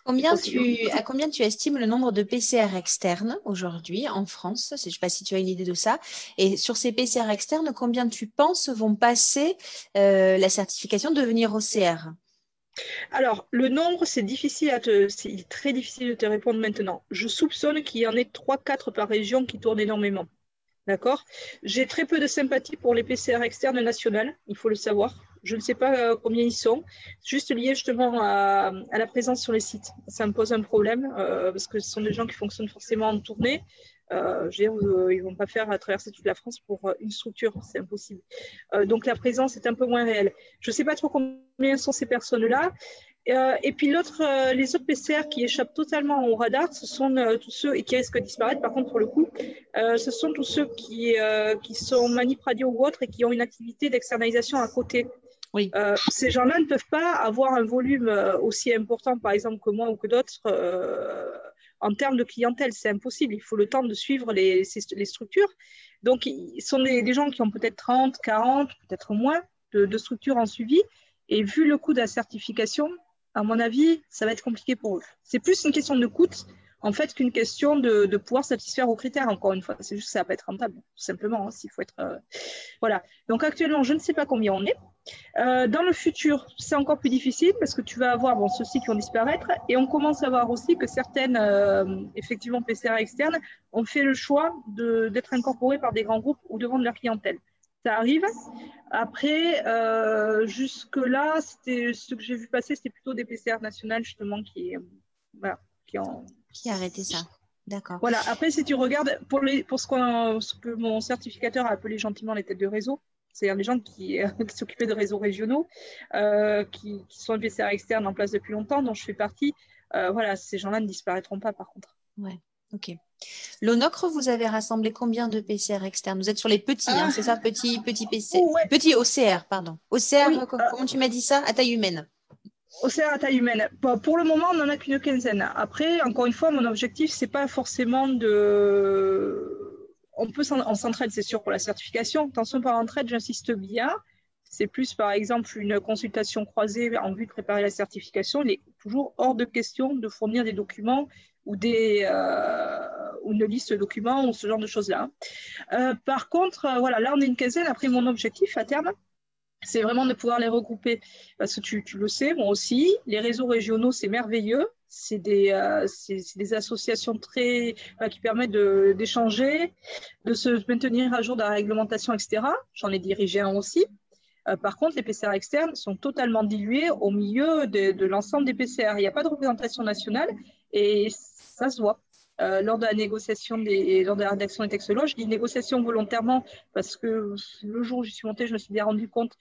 Combien tu, à combien tu estimes le nombre de PCR externes aujourd'hui en France? Je ne sais pas si tu as une idée de ça. Et sur ces PCR externes, combien tu penses vont passer euh, la certification de devenir OCR alors, le nombre, c'est difficile à te, c'est très difficile de te répondre maintenant. Je soupçonne qu'il y en ait 3-4 par région qui tournent énormément. D'accord? J'ai très peu de sympathie pour les PCR externes nationales, il faut le savoir. Je ne sais pas euh, combien ils sont, juste lié justement à, la présence sur les sites. Ça me pose un problème euh, parce que ce sont des gens qui fonctionnent forcément en tournée. Euh, je veux dire, ils ne vont pas faire traverser toute la France pour une structure, c'est impossible. donc la présence est un peu moins réelle. Je ne sais pas trop combien sont ces personnes-là. Et puis l'autre, les autres PCR qui échappent totalement au radar, ce sont tous ceux et qui risquent de disparaître. Par contre, pour le coup, ce sont tous ceux qui, qui sont manip radio ou autres et qui ont une activité d'externalisation à côté. Oui. ces gens-là ne peuvent pas avoir un volume aussi important, par exemple, que moi ou que d'autres en termes de clientèle. C'est impossible. Il faut le temps de suivre les, les structures. Donc, ce sont des, gens qui ont peut-être 30, 40, peut-être moins de, de structures en suivi. Et vu le coût de la certification, à mon avis, ça va être compliqué pour eux. C'est plus une question de coût, en fait, qu'une question de, pouvoir satisfaire aux critères, encore une fois. C'est juste que ça va pas être rentable, tout simplement, hein, s'il faut être... Euh, voilà. Donc, actuellement, je ne sais pas combien on est. Euh, dans le futur, c'est encore plus difficile parce que tu vas avoir bon, ceux-ci qui vont disparaître et on commence à voir aussi que certaines, euh, effectivement, PCR externes ont fait le choix d'être incorporées par des grands groupes ou de vendre leur clientèle ça arrive. Après, euh, jusque-là, ce que j'ai vu passer, c'était plutôt des PCR nationales, justement, qui, voilà, qui ont. Qui a arrêté ça? D'accord. Voilà. Après, si tu regardes, pour, les, pour ce, ce que mon certificateur a appelé gentiment les têtes de réseau, c'est-à-dire les gens qui, <laughs> qui s'occupaient de réseaux régionaux, euh, qui, qui, sont PCR externes en place depuis longtemps, dont je fais partie, euh, voilà, ces gens-là ne disparaîtront pas, par contre. Ouais, ok. L'ONOCRE, vous avez rassemblé combien de PCR externes? Vous êtes sur les petits, hein, ah. c'est ça? Petit, petit PC. Petit OCR, pardon. OCR, comment tu m'as dit ça? À taille humaine. OCR à taille humaine. pour le moment, on n'en a qu'une quinzaine. Après, encore une fois, mon objectif, c'est pas forcément de. On peut en s'entraide, c'est sûr, pour la certification. Attention par entraide, j'insiste bien. C'est plus, par exemple, une consultation croisée en vue de préparer la certification. Il est toujours hors de question de fournir des documents ou, des, euh, une liste de documents ou ce genre de choses-là. Euh, par contre, euh, voilà, là, on est une quinzaine. Après, mon objectif à terme, c'est vraiment de pouvoir les regrouper. Parce que tu, le sais, moi aussi, les réseaux régionaux, c'est merveilleux. C'est des, des, associations très, qui permettent d'échanger, de, se maintenir à jour de la réglementation, etc. J'en ai dirigé un aussi. par contre, les PCR externes sont totalement dilués au milieu de, l'ensemble des PCR. Il n'y a pas de représentation nationale et ça se voit. Euh, lors de la négociation des, lors de la rédaction des textes loi, je dis négociation volontairement parce que le jour où j'y suis montée, je me suis bien rendu compte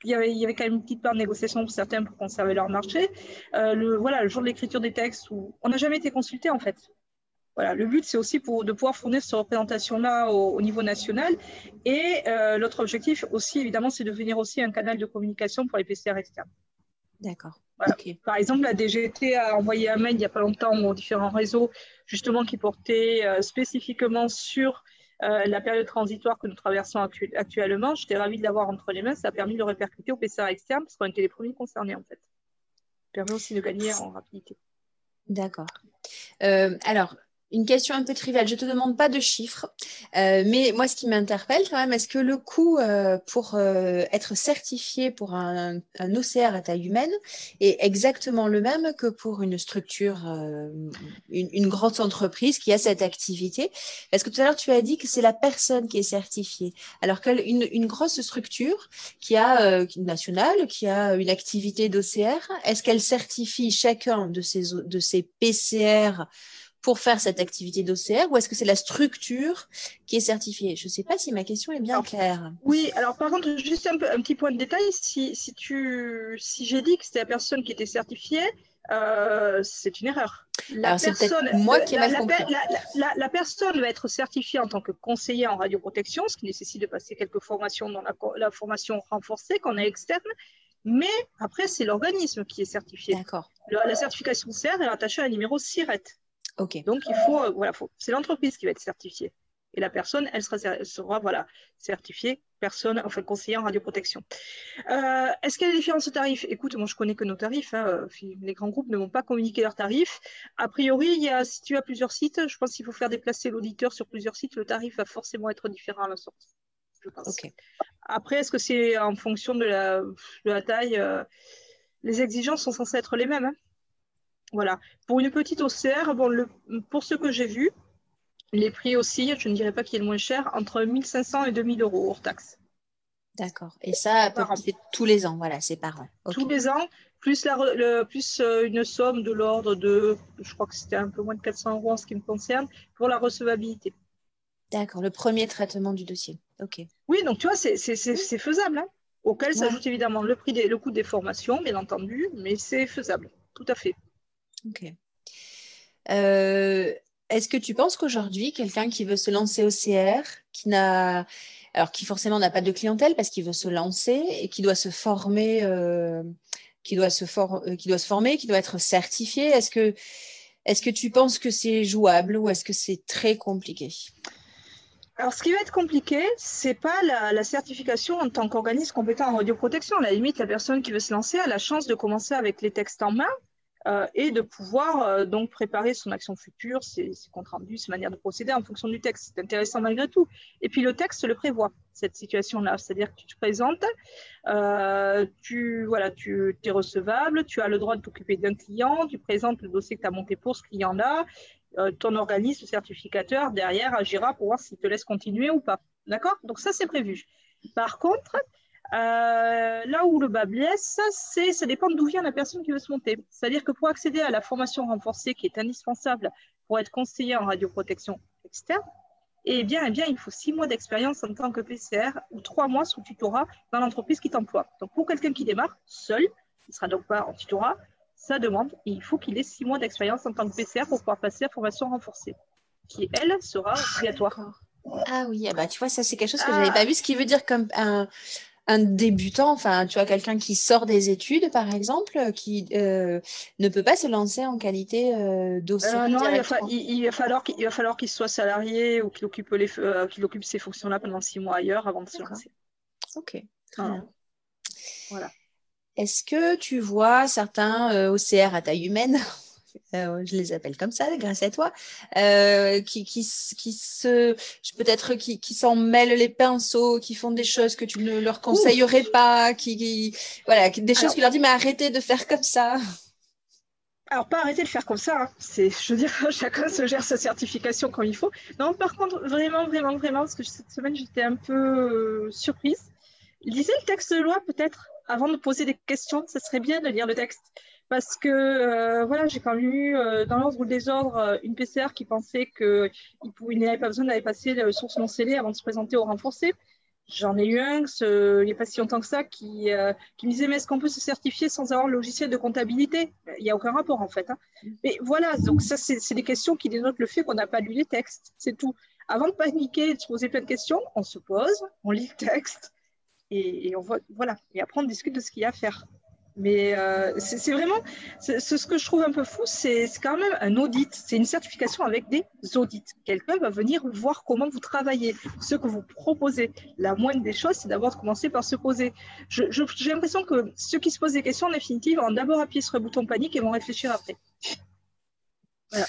qu'il y avait, il y avait quand même une petite part de négociation pour certains pour conserver leur marché. Euh, le, voilà, le jour de l'écriture des textes, où on n'a jamais été consulté en fait. Voilà, le but, c'est aussi pour, de pouvoir fournir cette représentation-là au, niveau national. Et l'autre objectif aussi, évidemment, c'est de devenir aussi un canal de communication pour les PCR externes. D'accord. Par exemple, la DGT a envoyé un mail il n'y a pas longtemps aux différents réseaux, justement, qui portait spécifiquement sur la période transitoire que nous traversons actuellement. J'étais ravie de l'avoir entre les mains. Ça a permis de le répercuter au PCR externe parce qu'on était les premiers concernés, en fait. Ça permet aussi de gagner en rapidité. D'accord. alors, une question un peu triviale. Je ne te demande pas de chiffres, euh, mais moi, ce qui m'interpelle quand même, est-ce que le coût euh, pour euh, être certifié pour un, OCR à taille humaine est exactement le même que pour une structure, une, grande entreprise qui a cette activité? Parce que tout à l'heure, tu as dit que c'est la personne qui est certifiée, alors qu'une une grosse structure qui a une nationale, qui a une activité d'OCR, est-ce qu'elle certifie chacun de ses, de ses PCR pour faire cette activité d'OCR ou est-ce que c'est la structure qui est certifiée? Je ne sais pas si ma question est bien claire. Oui, alors par contre, juste un, petit point de détail, si, si, tu, si j'ai dit que c'était la personne qui était certifiée, euh, c'est une erreur. La personne, moi qui ai mal compris. La, la, personne va être certifiée en tant que conseiller en radioprotection, ce qui nécessite de passer quelques formations dans la, formation renforcée qu'on est externe. Mais après, c'est l'organisme qui est certifié. D'accord. La, certification CER est attachée à un numéro SIRET. Donc, il faut, euh, voilà, faut, c'est l'entreprise qui va être certifiée. Et la personne, elle sera, voilà, certifiée personne, enfin conseiller en radioprotection. Euh, est-ce qu'il y a des différences de tarifs? Écoute, moi je connais que nos tarifs. Hein, euh, les grands groupes ne vont pas communiquer leurs tarifs. A priori, il y a, si tu as plusieurs sites, je pense qu'il faut faire déplacer l'auditeur sur plusieurs sites. Le tarif va forcément être différent à la sortie. Je pense. Après, est-ce que c'est en fonction de la, de la taille? Les exigences sont censées être les mêmes. Hein voilà. Pour une petite OCR, bon, le, pour ce que j'ai vu, les prix aussi, je ne dirais pas qu'il est le moins cher, entre 1500 et 2000 euros hors taxe. D'accord. Et ça, c'est tous les ans, voilà, c'est par an. Tous les ans, plus, la, plus euh, une somme de l'ordre de, je crois que c'était un peu moins de 400 euros en ce qui me concerne, pour la recevabilité. D'accord, le premier traitement du dossier. OK. Oui, donc tu vois, c'est faisable. Hein auquel s'ajoute évidemment le, prix des, le coût des formations, bien entendu, mais c'est faisable, tout à fait. Ok. Euh, est-ce que tu penses qu'aujourd'hui, quelqu'un qui veut se lancer au CR, qui n'a, alors qui forcément n'a pas de clientèle parce qu'il veut se lancer et qui doit se former, euh, qui doit se euh, qui doit se former, qui doit être certifié, est-ce que, est-ce que tu penses que c'est jouable ou est-ce que c'est très compliqué? Alors, ce qui va être compliqué, c'est pas la, la, certification en tant qu'organisme compétent en radioprotection. À la limite, la personne qui veut se lancer a la chance de commencer avec les textes en main, et de pouvoir euh, donc préparer son action future, ses, comptes rendus, ses manières de procéder en fonction du texte. C'est intéressant malgré tout. Et puis le texte le prévoit, cette situation-là. C'est-à-dire que tu te présentes, euh, tu, voilà, tu es recevable, tu as le droit de t'occuper d'un client, tu présentes le dossier que tu as monté pour ce client-là, ton organisme certificateur derrière agira pour voir s'il te laisse continuer ou pas. D'accord? Donc ça, c'est prévu. Par contre, euh, là où le bas blesse, c'est ça dépend d'où vient la personne qui veut se monter. C'est-à-dire que pour accéder à la formation renforcée qui est indispensable pour être conseiller en radioprotection externe, eh bien, eh bien, il faut six mois d'expérience en tant que PCR ou trois mois sous tutorat dans l'entreprise qui t'emploie. Donc, pour quelqu'un qui démarre seul, il ne sera donc pas en tutorat, ça demande, il faut qu'il ait six mois d'expérience en tant que PCR pour pouvoir passer la formation renforcée, qui, elle, sera obligatoire. Ah oui, ah bah, tu vois, ça c'est quelque chose que je n'avais ah. pas vu, ce qui veut dire comme un, un débutant, enfin, tu as quelqu'un qui sort des études, par exemple, qui euh, ne peut pas se lancer en qualité euh, docent. Euh, non, il va, falloir qu'il va falloir qu'il soit salarié ou qu'il occupe, les, qu'il occupe ces fonctions-là pendant six mois ailleurs avant de se lancer. Ok, Voilà. Est-ce que tu vois certains OCR à taille humaine? Euh, je les appelle comme ça grâce à toi, euh, qui, qui, qui se, peut-être qui, qui s'en mêlent les pinceaux, qui font des choses que tu ne leur conseillerais pas, qui, voilà, des choses qui leur disent mais arrêtez de faire comme ça. Alors, pas arrêter de faire comme ça, hein. c'est, je veux dire, <laughs> chacun se gère sa certification comme il faut. Non, par contre, vraiment, vraiment, vraiment, parce que cette semaine, j'étais un peu euh, surprise. Lisez le texte de loi, peut-être, avant de poser des questions, ce serait bien de lire le texte parce que euh, voilà, j'ai quand même eu euh, dans l'ordre ou le désordre euh, une PCR qui pensait qu'il n'avait pas besoin d'aller passer la source non scellée avant de se présenter au renforcé. J'en ai eu un, il n'y a pas si longtemps que ça, qui, qui me disait Mais est-ce qu'on peut se certifier sans avoir le logiciel de comptabilité? Il n'y a aucun rapport en fait. Hein. Mais voilà, donc ça, c'est des questions qui dénotent le fait qu'on n'a pas lu les textes. C'est tout. Avant de paniquer, de se poser plein de questions, on se pose, on lit le texte et, et on voit, voilà. Et après, on discute de ce qu'il y a à faire. Mais euh, c'est vraiment, ce que je trouve un peu fou, c'est quand même un audit. C'est une certification avec des audits. Quelqu'un va venir voir comment vous travaillez, ce que vous proposez. La moindre des choses, c'est d'abord de commencer par se poser. J'ai l'impression que ceux qui se posent des questions, en définitive, vont d'abord appuyer sur le bouton panique et vont réfléchir après. Voilà.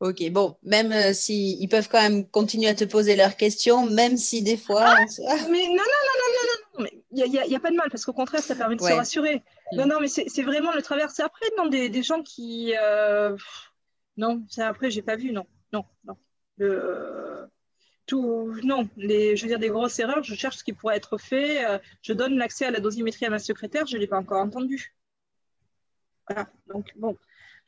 Ok, bon, même euh, s'ils peuvent quand même continuer à te poser leurs questions, même si des fois. Ah, mais non, non, non, non, non, non, il n'y a, a, pas de mal, parce qu'au contraire, ça permet de se rassurer. Non, non, mais c'est vraiment le travers. C'est après, non, des, des gens qui. Euh... Non, ça après, j'ai pas vu, non. Non, non. Le, tout, non, les, je veux dire, des grosses erreurs, je cherche ce qui pourrait être fait. Euh, je donne l'accès à la dosimétrie à ma secrétaire, je ne l'ai pas encore entendu. Voilà, donc bon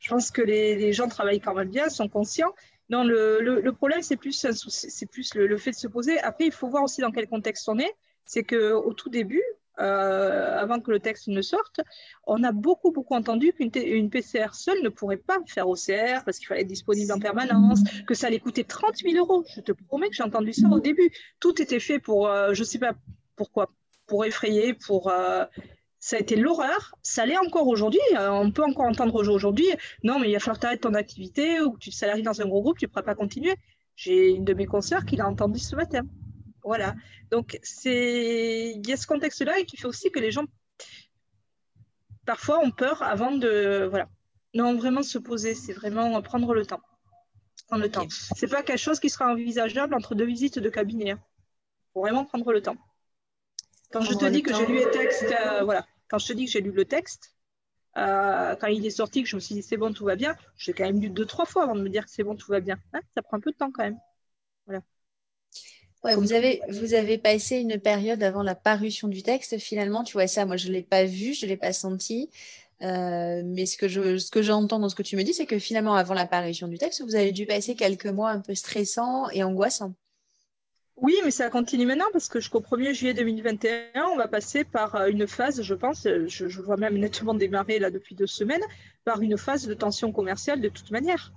je pense que les, gens travaillent quand même bien, sont conscients. Non, le, problème, c'est plus, c'est plus le, fait de se poser. Après, il faut voir aussi dans quel contexte on est. C'est qu'au tout début, euh, avant que le texte ne sorte, on a beaucoup, beaucoup entendu qu'une PCR seule ne pourrait pas faire OCR parce qu'il fallait être disponible en permanence, que ça allait coûter 30 000 euros. Je te promets que j'ai entendu ça au début. Tout était fait pour, euh, je ne sais pas pourquoi, pour effrayer, pour, euh, ça a été l'horreur. Ça l'est encore aujourd'hui. On peut encore entendre aujourd'hui non, mais il va falloir que tu arrêtes ton activité ou que tu te salaries dans un gros groupe, tu ne pourras pas continuer. J'ai une de mes consoeurs qui l'a entendu ce matin. Voilà. Donc, c'est il y a ce contexte-là et qui fait aussi que les gens, parfois, ont peur avant de. Voilà. Non, vraiment se poser, c'est vraiment prendre le temps. Prendre le temps. C'est pas quelque chose qui sera envisageable entre deux visites de cabinet. Il hein. faut vraiment prendre le temps. Quand je te dis que j'ai lu les textes, euh, voilà, quand je te dis que j'ai lu le texte, euh, quand il est sorti, que je me suis dit c'est bon, tout va bien, j'ai quand même lu deux, trois fois avant de me dire que c'est bon, tout va bien. Hein, ça prend un peu de temps quand même. Voilà. Ouais, vous avez, vous avez passé une période avant la parution du texte, finalement, tu vois ça, moi je ne l'ai pas vu, je ne l'ai pas senti. Euh, mais ce que, je, ce que j'entends dans ce que tu me dis, c'est que finalement, avant la parution du texte, vous avez dû passer quelques mois un peu stressants et angoissants. Oui, mais ça continue maintenant parce que jusqu'au 1er juillet 2021, on va passer par euh, une phase, je pense, euh, je, vois même nettement démarrer là depuis deux semaines, par une phase de tension commerciale de toute manière.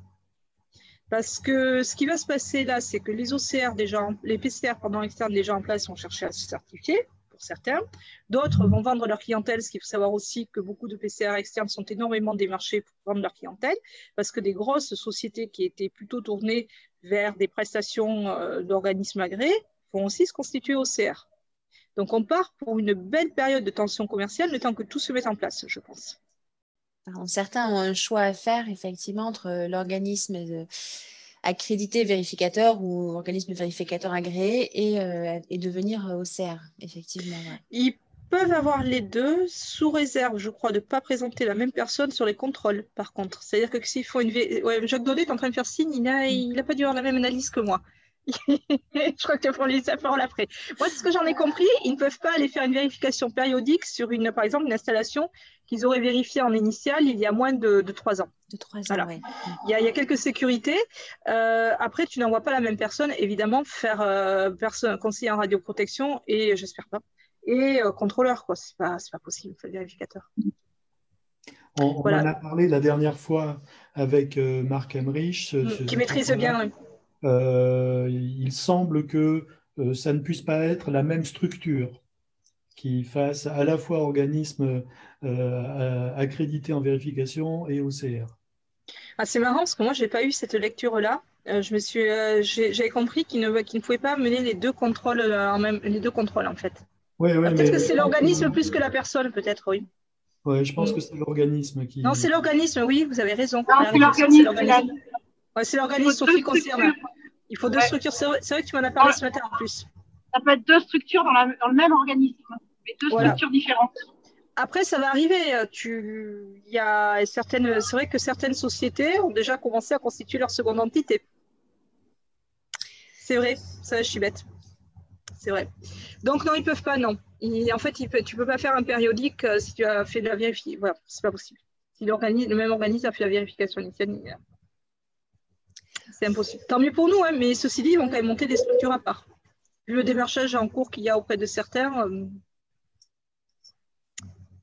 Parce que ce qui va se passer là, c'est que les OCR déjà, les PCR externes déjà en place vont chercher à se certifier pour certains. D'autres vont vendre leur clientèle, ce qu'il faut savoir aussi que beaucoup de PCR externes sont énormément démarchés pour vendre leur clientèle, parce que des grosses sociétés qui étaient plutôt tournées vers des prestations euh, d'organismes agréés vont aussi se constituer au CR. Donc on part pour une belle période de tension commerciale, le temps que tout se mette en place, je pense. Certains ont un choix à faire effectivement entre l'organisme accrédité vérificateur ou organisme vérificateur agréé et, euh, devenir OCR, effectivement. Ils peuvent avoir les deux sous réserve, je crois, de ne pas présenter la même personne sur les contrôles, par contre. C'est-à-dire que s'ils font une... Ouais, Jacques Daudet est en train de faire signe, il n'a mm. pas dû avoir la même analyse que moi. <laughs> je crois que pour les parole après. Moi, ce que j'en ai compris, ils ne peuvent pas aller faire une vérification périodique sur, une, par exemple, une installation qu'ils auraient vérifiée en initial il y a moins de, trois ans. De trois ans, oui. il, y a, il, y a, quelques sécurités. Euh, après, tu n'envoies pas la même personne, évidemment, faire euh, personne, conseiller en radioprotection et, j'espère pas, et euh, contrôleur, quoi. C'est pas, pas possible, le vérificateur. On, on, en a parlé la dernière fois avec Marc Emmerich. Mm, qui maîtrise bien, oui. Euh, il semble que euh, ça ne puisse pas être la même structure qui fasse à la fois organisme euh, accrédité en vérification et OCR. Ah, c'est marrant parce que moi, je n'ai pas eu cette lecture-là. je me suis, j'avais compris qu'il ne, ne pouvait pas mener les deux contrôles en même, les deux contrôles en fait. Ouais, ouais, peut-être que c'est l'organisme plus que la personne, peut-être, oui. Ouais, je pense que c'est l'organisme qui. Non, c'est l'organisme, oui, vous avez raison. c'est l'organisme. c'est l'organisme qui concerne. Il faut deux structures. C'est vrai, que tu m'en as parlé ce matin en plus. Ça peut être deux structures dans, le même organisme, mais deux structures différentes. Après, ça va arriver. Euh, tu... Y a certaines... C'est vrai que certaines sociétés ont déjà commencé à constituer leur seconde entité. C'est vrai, ça, je suis bête. C'est vrai. Donc, non, ils ne peuvent pas, non. en fait, tu ne peux pas faire un périodique euh, si tu as fait de la vérification. Voilà, c'est pas possible. Si le même organisme a fait la vérification initiale, c'est impossible. Tant mieux pour nous, hein, mais ceci dit, ils vont quand même monter des structures à part. vu le démarchage en cours qu'il y a auprès de certains,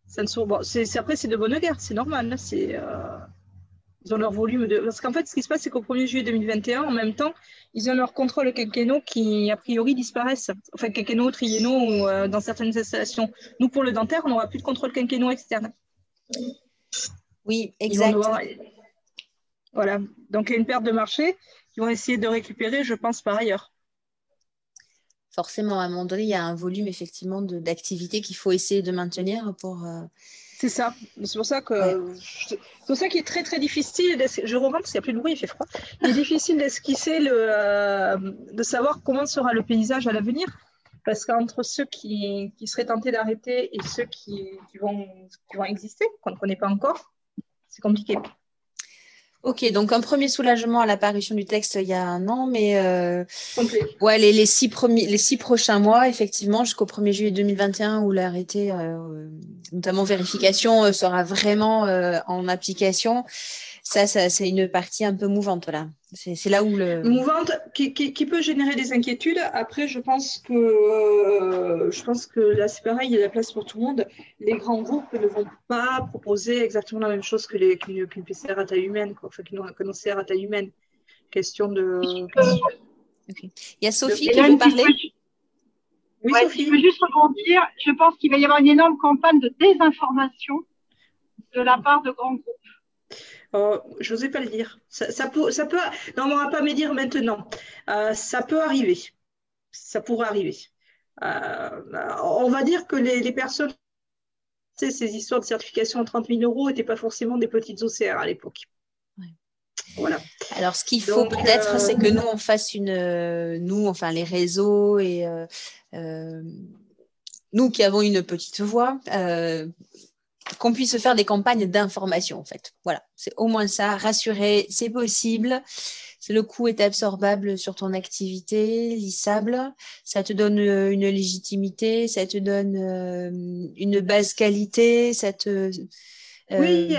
ça ne bon, après, c'est de bonne guerre, c'est normal. C'est, ils ont leur volume de. Parce qu'en fait, ce qui se passe, c'est qu'au 1er juillet 2021, en même temps, ils ont leur contrôle quinquennaux qui, a priori, disparaissent. Enfin, quinquennaux, triennaux, euh, dans certaines installations. Nous, pour le dentaire, on n'aura plus de contrôle quinquennaux externe. Oui, exact. Voilà. Donc, il y a une perte de marché qu'ils vont essayer de récupérer, je pense, par ailleurs. Forcément, à un moment donné, il y a un volume, effectivement, d'activité qu'il faut essayer de maintenir pour. Euh, c'est ça. C'est pour ça que c'est pour ça qu'il est très très difficile. Je reviens parce qu'il n'y a plus de bruit, il fait froid. Il est difficile d'esquisser le, euh, de savoir comment sera le paysage à l'avenir, parce qu'entre ceux qui, qui, seraient tentés d'arrêter et ceux qui, qui, vont, qui vont exister, qu'on ne connaît pas encore, c'est compliqué. Ok, donc un premier soulagement à l'apparition du texte il y a un an, mais euh, ouais, les, les, six premiers, les six prochains mois, effectivement, jusqu'au 1er juillet 2021, où l'arrêté, euh, notamment vérification, euh, sera vraiment en application. Ça, ça c'est une partie un peu mouvante là. C'est là où le. Mouvante, qui, qui, peut générer des inquiétudes. Après, je pense que, euh, je pense que là, c'est pareil, il y a la place pour tout le monde. Les grands groupes ne vont pas proposer exactement la même chose que qu'une PCR à taille humaine, quoi. enfin qu'une OCR à taille humaine. Question de. Il y a Sophie qui veut parler. Oui, Sophie. Je veux juste rebondir. Je pense qu'il va y avoir une énorme campagne de désinformation de la part de grands groupes. Oh, je n'osais pas le dire. Ça, peut, ça peut, non, on ne va pas me dire maintenant. Euh, ça peut arriver. Ça pourrait arriver. Euh, on va dire que les, personnes, ces histoires de certification à 30 000 euros n'étaient pas forcément des petites OCR à l'époque. Voilà. Alors, ce qu'il faut peut-être, c'est que euh, nous, on fasse une. nous, enfin, les réseaux et. nous qui avons une petite voix, qu'on puisse faire des campagnes d'information en fait. Voilà, c'est au moins ça, rassurer, c'est possible. Le coût est absorbable sur ton activité, lissable. Ça te donne euh, une légitimité, ça te donne euh, une base qualité, ça te. Euh, oui,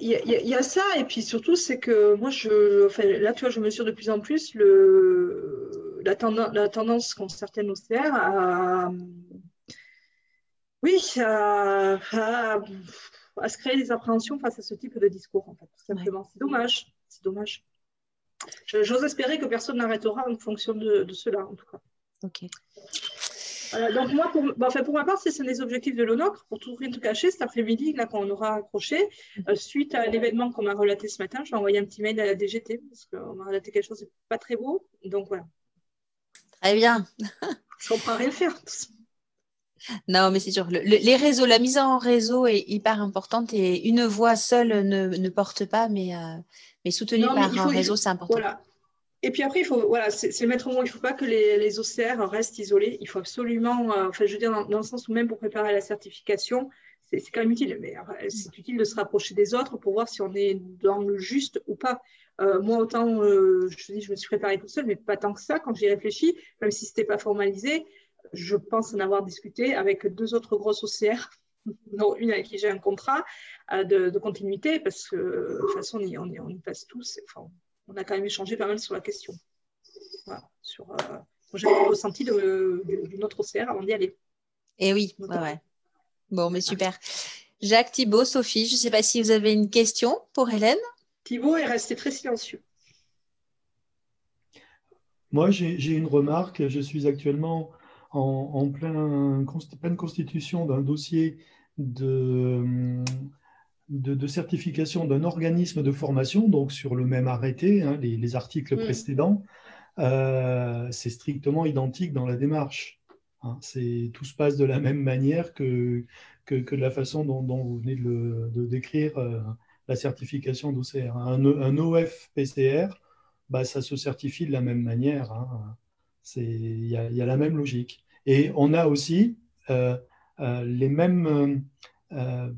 il y, a ça, et puis surtout, c'est que moi, je, enfin, là, tu vois, je mesure de plus en plus le, la, tendance, la tendance qu'ont certaines OCR à, oui, à, à, se créer des appréhensions face à ce type de discours, en fait, tout simplement. C'est dommage, c'est dommage. J'ose espérer que personne n'arrêtera en fonction de, cela, en tout cas. Ok. donc moi, pour, enfin, pour ma part, c'est des objectifs de l'ONOCRE. Pour tout rien te cacher, cet après-midi, là, quand on aura accroché, euh, suite à l'événement qu'on m'a relaté ce matin, j'ai envoyé un petit mail à la DGT parce qu'on m'a relaté quelque chose de pas très beau. Donc voilà. Très bien. Je comprends rien faire. Non, mais c'est sûr. les réseaux, la mise en réseau est hyper importante et une voix seule ne, porte pas, mais, euh, mais soutenue par un réseau, c'est important. Voilà. Et puis après, il faut, voilà, c'est le maître mot. Il ne faut pas que les, les, OCR restent isolés. Il faut absolument, euh, enfin, je veux dire, dans, le sens où même pour préparer la certification, c'est quand même utile. Mais c'est utile de se rapprocher des autres pour voir si on est dans le juste ou pas. Euh, moi, autant, je te dis, je me suis préparée tout seul, mais pas tant que ça quand j'y réfléchis, même si ce n'était pas formalisé je pense en avoir discuté avec deux autres grosses OCR, <laughs> dont une avec qui j'ai un contrat euh, de, continuité, parce que de toute façon, on y, on y, passe tous. Enfin, on a quand même échangé pas mal sur la question. Voilà, sur, euh, j'ai ressenti d'une autre OCR avant d'y aller. Et eh oui, ouais, Bon, mais super. Jacques, Thibault, Sophie, je ne sais pas si vous avez une question pour Hélène. Thibault est resté très silencieux. Moi, j'ai une remarque. Je suis actuellement en, plein, pleine constitution d'un dossier de, de, certification d'un organisme de formation, donc sur le même arrêté, hein, les, articles mm. précédents, euh, c'est strictement identique dans la démarche. Hein. tout se passe de la même manière que, que, de la façon dont, vous venez de, décrire euh, la certification d'OCR. Un, un OF-PCR, bah, ça se certifie de la même manière. Hein. Il y, a la même logique. Et on a aussi euh, euh, les mêmes, euh,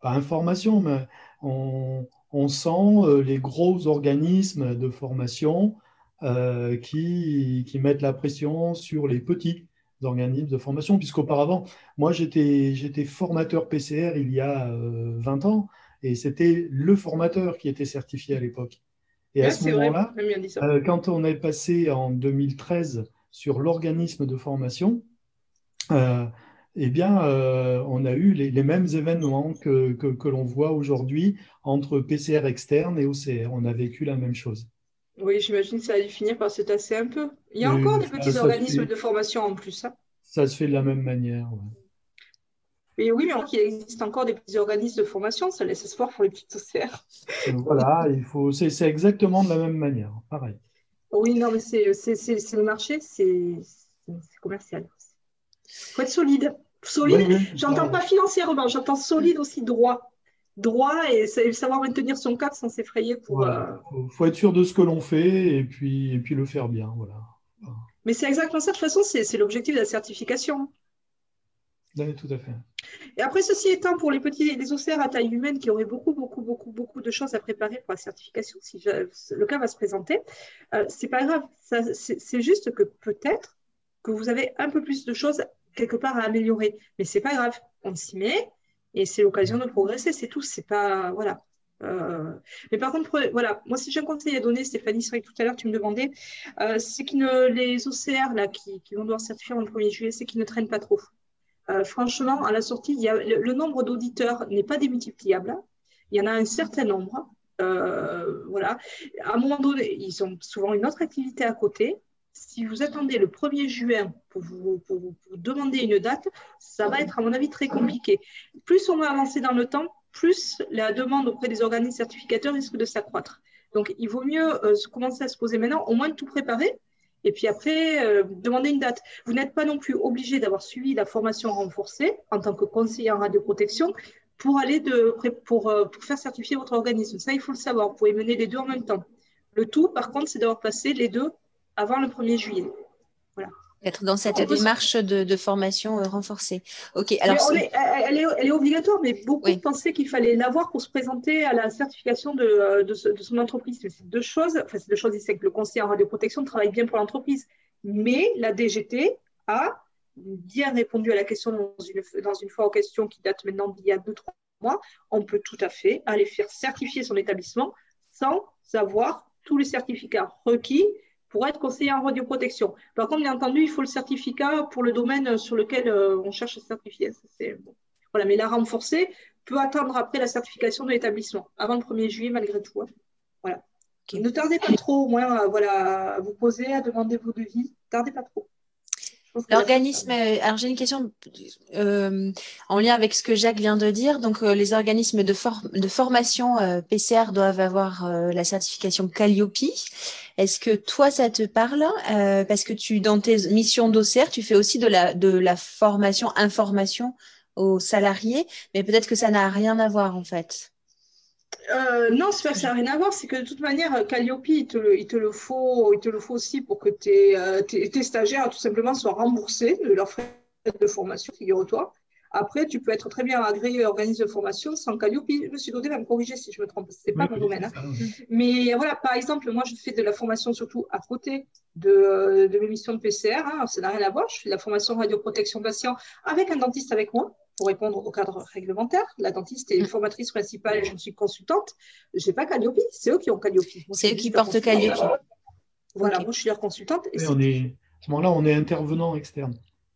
pas informations, mais on, sent les gros organismes de formation qui, qui, mettent la pression sur les petits organismes de formation, puisqu'auparavant, moi j'étais formateur PCR il y a 20 ans, et c'était le formateur qui était certifié à l'époque. Et à ce moment-là, quand on est passé en 2013 sur l'organisme de formation, eh bien, on a eu les, mêmes événements que, que, l'on voit aujourd'hui entre PCR externe et OCR. On a vécu la même chose. Oui, j'imagine que ça a dû finir par se tasser un peu. Il y a encore des petits organismes de formation en plus. Hein. Ça se fait de la même manière. Mais oui, mais il existe encore des petits organismes de formation, ça laisse espoir pour les petites OCR. voilà, il faut, c'est, exactement de la même manière, pareil. Oui, non, mais c'est, le marché, c'est, commercial. Il faut être solide. Solide, j'entends pas financièrement, j'entends solide aussi droit. Droit et savoir maintenir son cap sans s'effrayer. Il euh, faut, être sûr de ce que l'on fait et puis, et puis le faire bien. Voilà. Mais c'est exactement ça, de toute façon, c'est l'objectif de la certification. Oui, tout à fait. Et après, ceci étant, pour les petits, les OCR à taille humaine qui auraient beaucoup, beaucoup, beaucoup, beaucoup de choses à préparer pour la certification, si le cas va se présenter, euh, c'est pas grave. C'est juste que peut-être que vous avez un peu plus de choses quelque part à améliorer, mais c'est pas grave. On s'y met et c'est l'occasion de progresser. C'est tout. C'est pas voilà. Euh, mais par contre, voilà, moi, si j'ai un conseil à donner, Stéphanie, c'est vrai que tout à l'heure, tu me demandais, euh, c'est que les OCR là, qui, vont devoir certifier en 1er juillet, c'est qu'ils ne traînent pas trop. Euh, franchement, à la sortie, il y a, le, nombre d'auditeurs n'est pas démultipliable. Il y en a un certain nombre. Euh, voilà. À un moment donné, ils ont souvent une autre activité à côté. Si vous attendez le 1er juin pour vous, demander une date, ça va être, à mon avis, très compliqué. Plus on va avancer dans le temps, plus la demande auprès des organismes certificateurs risque de s'accroître. Donc, il vaut mieux euh, commencer à se poser maintenant, au moins de tout préparer, et puis après, euh, demandez une date. Vous n'êtes pas non plus obligé d'avoir suivi la formation renforcée en tant que conseiller en radioprotection pour aller de, pour, euh, pour faire certifier votre organisme. Ça, il faut le savoir. Vous pouvez mener les deux en même temps. Le tout, par contre, c'est d'avoir passé les deux avant le 1er juillet. Être dans cette démarche de, formation euh, renforcée. Ok, alors elle, est, obligatoire, mais beaucoup pensaient qu'il fallait l'avoir pour se présenter à la certification de, euh, son entreprise. C'est deux choses. Enfin, c'est deux choses. C'est que le conseiller en radioprotection travaille bien pour l'entreprise, mais la DGT a bien répondu à la question dans une, dans une fois aux questions qui date maintenant d'il y a deux trois mois. On peut tout à fait aller faire certifier son établissement sans avoir tous les certificats requis pour être conseiller en radioprotection. Par contre, bien entendu, il faut le certificat pour le domaine sur lequel euh, on cherche à certifier. Voilà, mais la renforcée peut attendre après la certification de l'établissement, avant le 1er juillet malgré tout. Hein. Voilà. Ne tardez pas trop, au moins, voilà, à vous poser, à demander vos devis. Ne tardez pas trop. L'organisme, euh, alors j'ai une question euh, en lien avec ce que Jacques vient de dire. Donc, euh, les organismes de, de formation PCR doivent avoir la certification Calliope. Est-ce que toi, ça te parle Parce que tu, dans tes missions d'OCR, tu fais aussi de la, de la formation, information aux salariés, mais peut-être que ça n'a rien à voir en fait. Euh, non, ça n'a rien à voir, c'est que de toute manière, Calliope, il te, le, faut, il te le faut aussi pour que tes, euh, stagiaires tout simplement soient remboursés de leurs frais de formation, figure-toi. Après, tu peux être très bien agréé organisme de formation sans Calliope. Monsieur Daudet va me corriger si je me trompe, ce n'est pas mon domaine. Hein. Mais voilà, par exemple, moi, je fais de la formation surtout à côté de, de mes missions de PCR. Hein. ça n'a rien à voir. Je fais de la formation radioprotection patient avec un dentiste avec moi pour répondre au cadre réglementaire. La dentiste est mm. formatrice principale et je suis consultante. Je n'ai pas Calliope, c'est eux qui ont Calliope. C'est eux qui portent Calliope. Voilà, moi je suis leur consultante. Et on est, à ce moment-là, on est intervenant externe.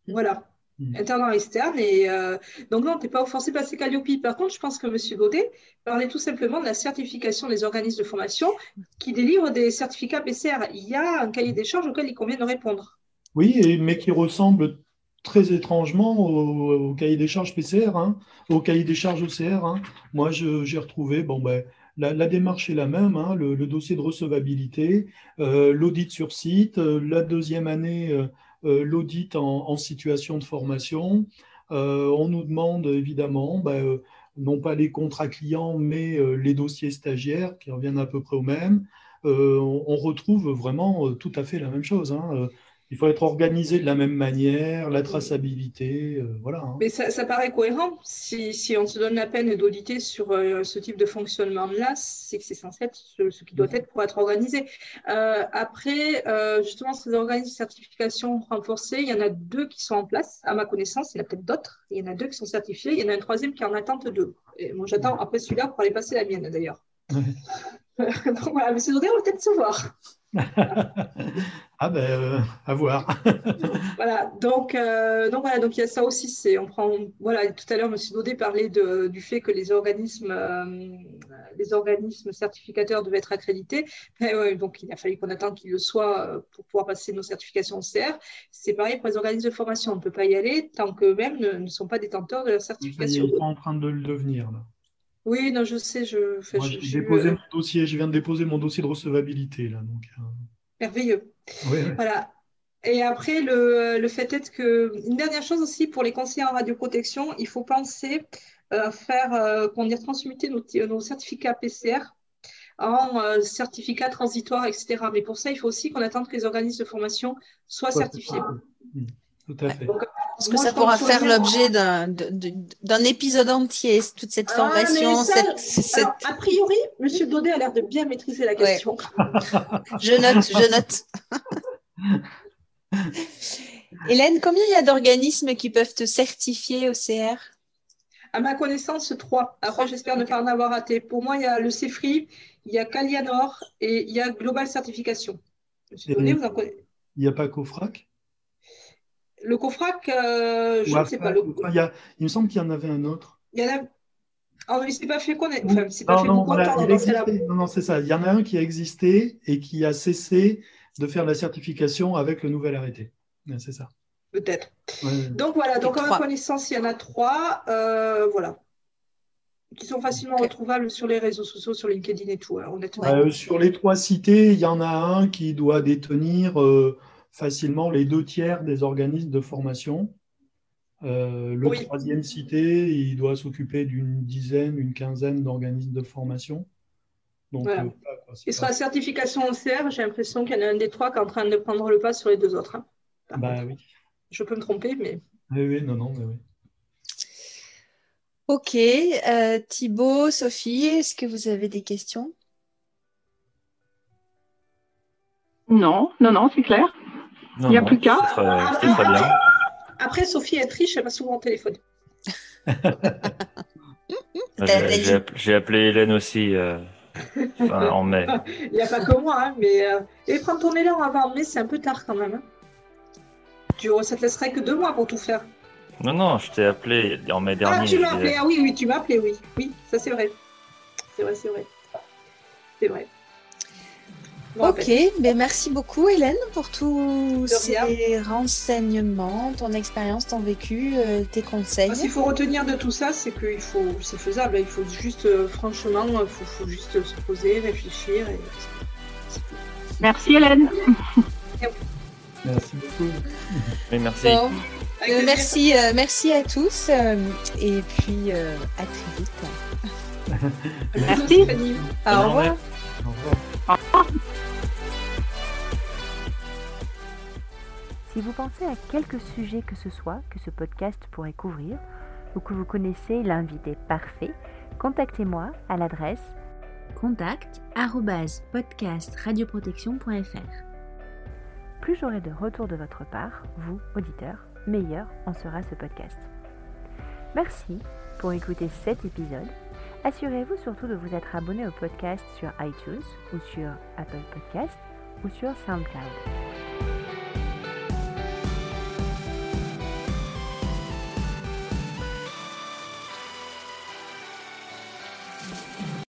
Voilà, mm. intervenant externe. Et euh, donc non, tu n'es pas forcé de passer Calliope. Par contre, je pense que M. Baudet parlait tout simplement de la certification des organismes de formation qui délivrent des certificats PCR. Il y a un cahier des charges auquel il convient de répondre. Oui, mais qui ressemble très étrangement au, cahier des charges PCR, hein, au cahier des charges OCR. Hein. Moi, j'ai retrouvé, bon, ben, la, démarche est la même, hein, le, dossier de recevabilité, euh, l'audit sur site, euh, la deuxième année, euh, l'audit en, situation de formation. on nous demande évidemment, ben, non pas les contrats clients, mais les dossiers stagiaires qui reviennent à peu près au même. On, retrouve vraiment tout à fait la même chose. Il faut être organisé de la même manière, la traçabilité, euh, voilà. Hein. Mais ça, paraît cohérent. Si, on se donne la peine d'auditer sur euh, ce type de fonctionnement-là, c'est que c'est censé être ce, qui doit être pour être organisé. Euh, après, justement, ces organismes de certification renforcés, il y en a deux qui sont en place, à ma connaissance. Il y en a peut-être d'autres. Il y en a deux qui sont certifiés. Il y en a un troisième qui est en attente d'eux. moi, j'attends après celui-là pour aller passer la mienne, d'ailleurs. <laughs> Donc voilà, M. Daudet, on va peut-être se voir. <laughs> ah ben, euh, à voir. <laughs> voilà, donc, euh, donc voilà, donc il y a ça aussi. C'est, on prend, voilà, tout à l'heure, M. Daudet parlait de, du fait que les organismes, euh, les organismes certificateurs devaient être accrédités. donc il a fallu qu'on attende qu'ils le soient pour pouvoir passer nos certifications CR. C'est pareil pour les organismes de formation. On ne peut pas y aller tant qu'eux-mêmes ne, ne, sont pas détenteurs de la certification. Ils sont en train de le devenir là. Oui, non, je sais. Je, Moi, je, je, déposé mon dossier, je viens de déposer mon dossier de recevabilité. Là, donc, euh... Merveilleux. Voilà. Et après, le, le fait est que, une dernière chose aussi, pour les conseillers en radioprotection, il faut penser à euh, faire, euh, qu'on dire, transmuter nos, nos, certificats PCR en euh, certificats transitoires, etc. Mais pour ça, il faut aussi qu'on attende que les organismes de formation soient ouais, certifiés. Tout à fait. Donc, Est-ce que ça pourra faire l'objet d'un épisode entier, toute cette Ah, formation ça, cette, cette- alors, A priori, M. Daudet a l'air de bien maîtriser la question. <laughs> Je note, je note. <laughs> Hélène, combien il y a d'organismes qui peuvent te certifier au CR À ma connaissance, trois. Après, j'espère ne pas en avoir raté. Pour moi, il y a le CEFRI, il y a Calianor et il y a Global Certification. M. Daudet, Et- vous en connaissez? Il n'y a pas qu'OFRAC Le COFRAC, euh, je ne sais pas. Le- Enfin, il, y a- il me semble qu'il y en avait un autre. Il y en a. Mais c'est pas fait connaître. Enfin, c'est pas Non, fait non, voilà, il non, non, c'est ça. Il y en a un qui a existé et qui a cessé de faire la certification avec le nouvel arrêté. C'est ça. Peut-être. Ouais. Donc voilà, donc à ma connaissance, il y en a trois. euh, voilà. Qui sont facilement retrouvables sur les réseaux sociaux, sur LinkedIn et tout, hein, honnêtement. Euh, sur les trois cités, il y en a un qui doit détenir euh, facilement les deux tiers des organismes de formation. Euh, le Oui. troisième cité, il doit s'occuper d'une dizaine, une quinzaine d'organismes de formation. Donc, Voilà. euh, Et sur la pas- certification OCR, j'ai l'impression qu'il y en a un des trois qui est en train de prendre le pas sur les deux autres. hein. Bah contre. oui. Je peux me tromper, mais Oui, oui, non, non, mais oui. Ok, euh, Thibaut, Sophie, est-ce que vous avez des questions? Non, non, non, c'est clair. Non, Il y a non, plus qu'à. C'était très, bien. après, Sophie est riche, elle va souvent au téléphone. <laughs> J'ai appelé, Hélène aussi euh, enfin, en mai. <laughs> Il n'y a pas que moi, hein, mais euh, et prendre ton élan avant mai, c'est un peu tard quand même. hein. Tu, ça te laisserait que deux mois pour tout faire. Non, non, je t'ai appelé en mai dernier. Ah, tu m'as appelé. Ah oui, oui, tu m'as appelé, oui. Oui, ça c'est vrai. C'est vrai, c'est vrai. C'est vrai. Ok, rappelle. ben merci beaucoup Hélène pour tous ces renseignements, ton expérience, ton vécu, euh, tes conseils. Ah, S'il faut retenir de tout ça, c'est qu'il faut, c'est faisable. Il faut juste, euh, franchement, il faut, faut juste se poser, réfléchir. Et... Merci Hélène. Merci beaucoup. Oui, merci. Bon, euh, merci, euh, merci à tous euh, et puis euh, à très vite. <laughs> Merci. Fanny. Au journée. revoir. Au revoir. Si vous pensez à quelque sujet que ce soit que ce podcast pourrait couvrir, ou que vous connaissez l'invité parfait, contactez-moi à l'adresse contact@podcastradioprotection.fr. Plus j'aurai de retours de votre part, vous, auditeurs, meilleur en sera ce podcast. Merci pour écouter cet épisode. Assurez-vous surtout de vous être abonné au podcast sur iTunes ou sur Apple Podcast ou sur SoundCloud.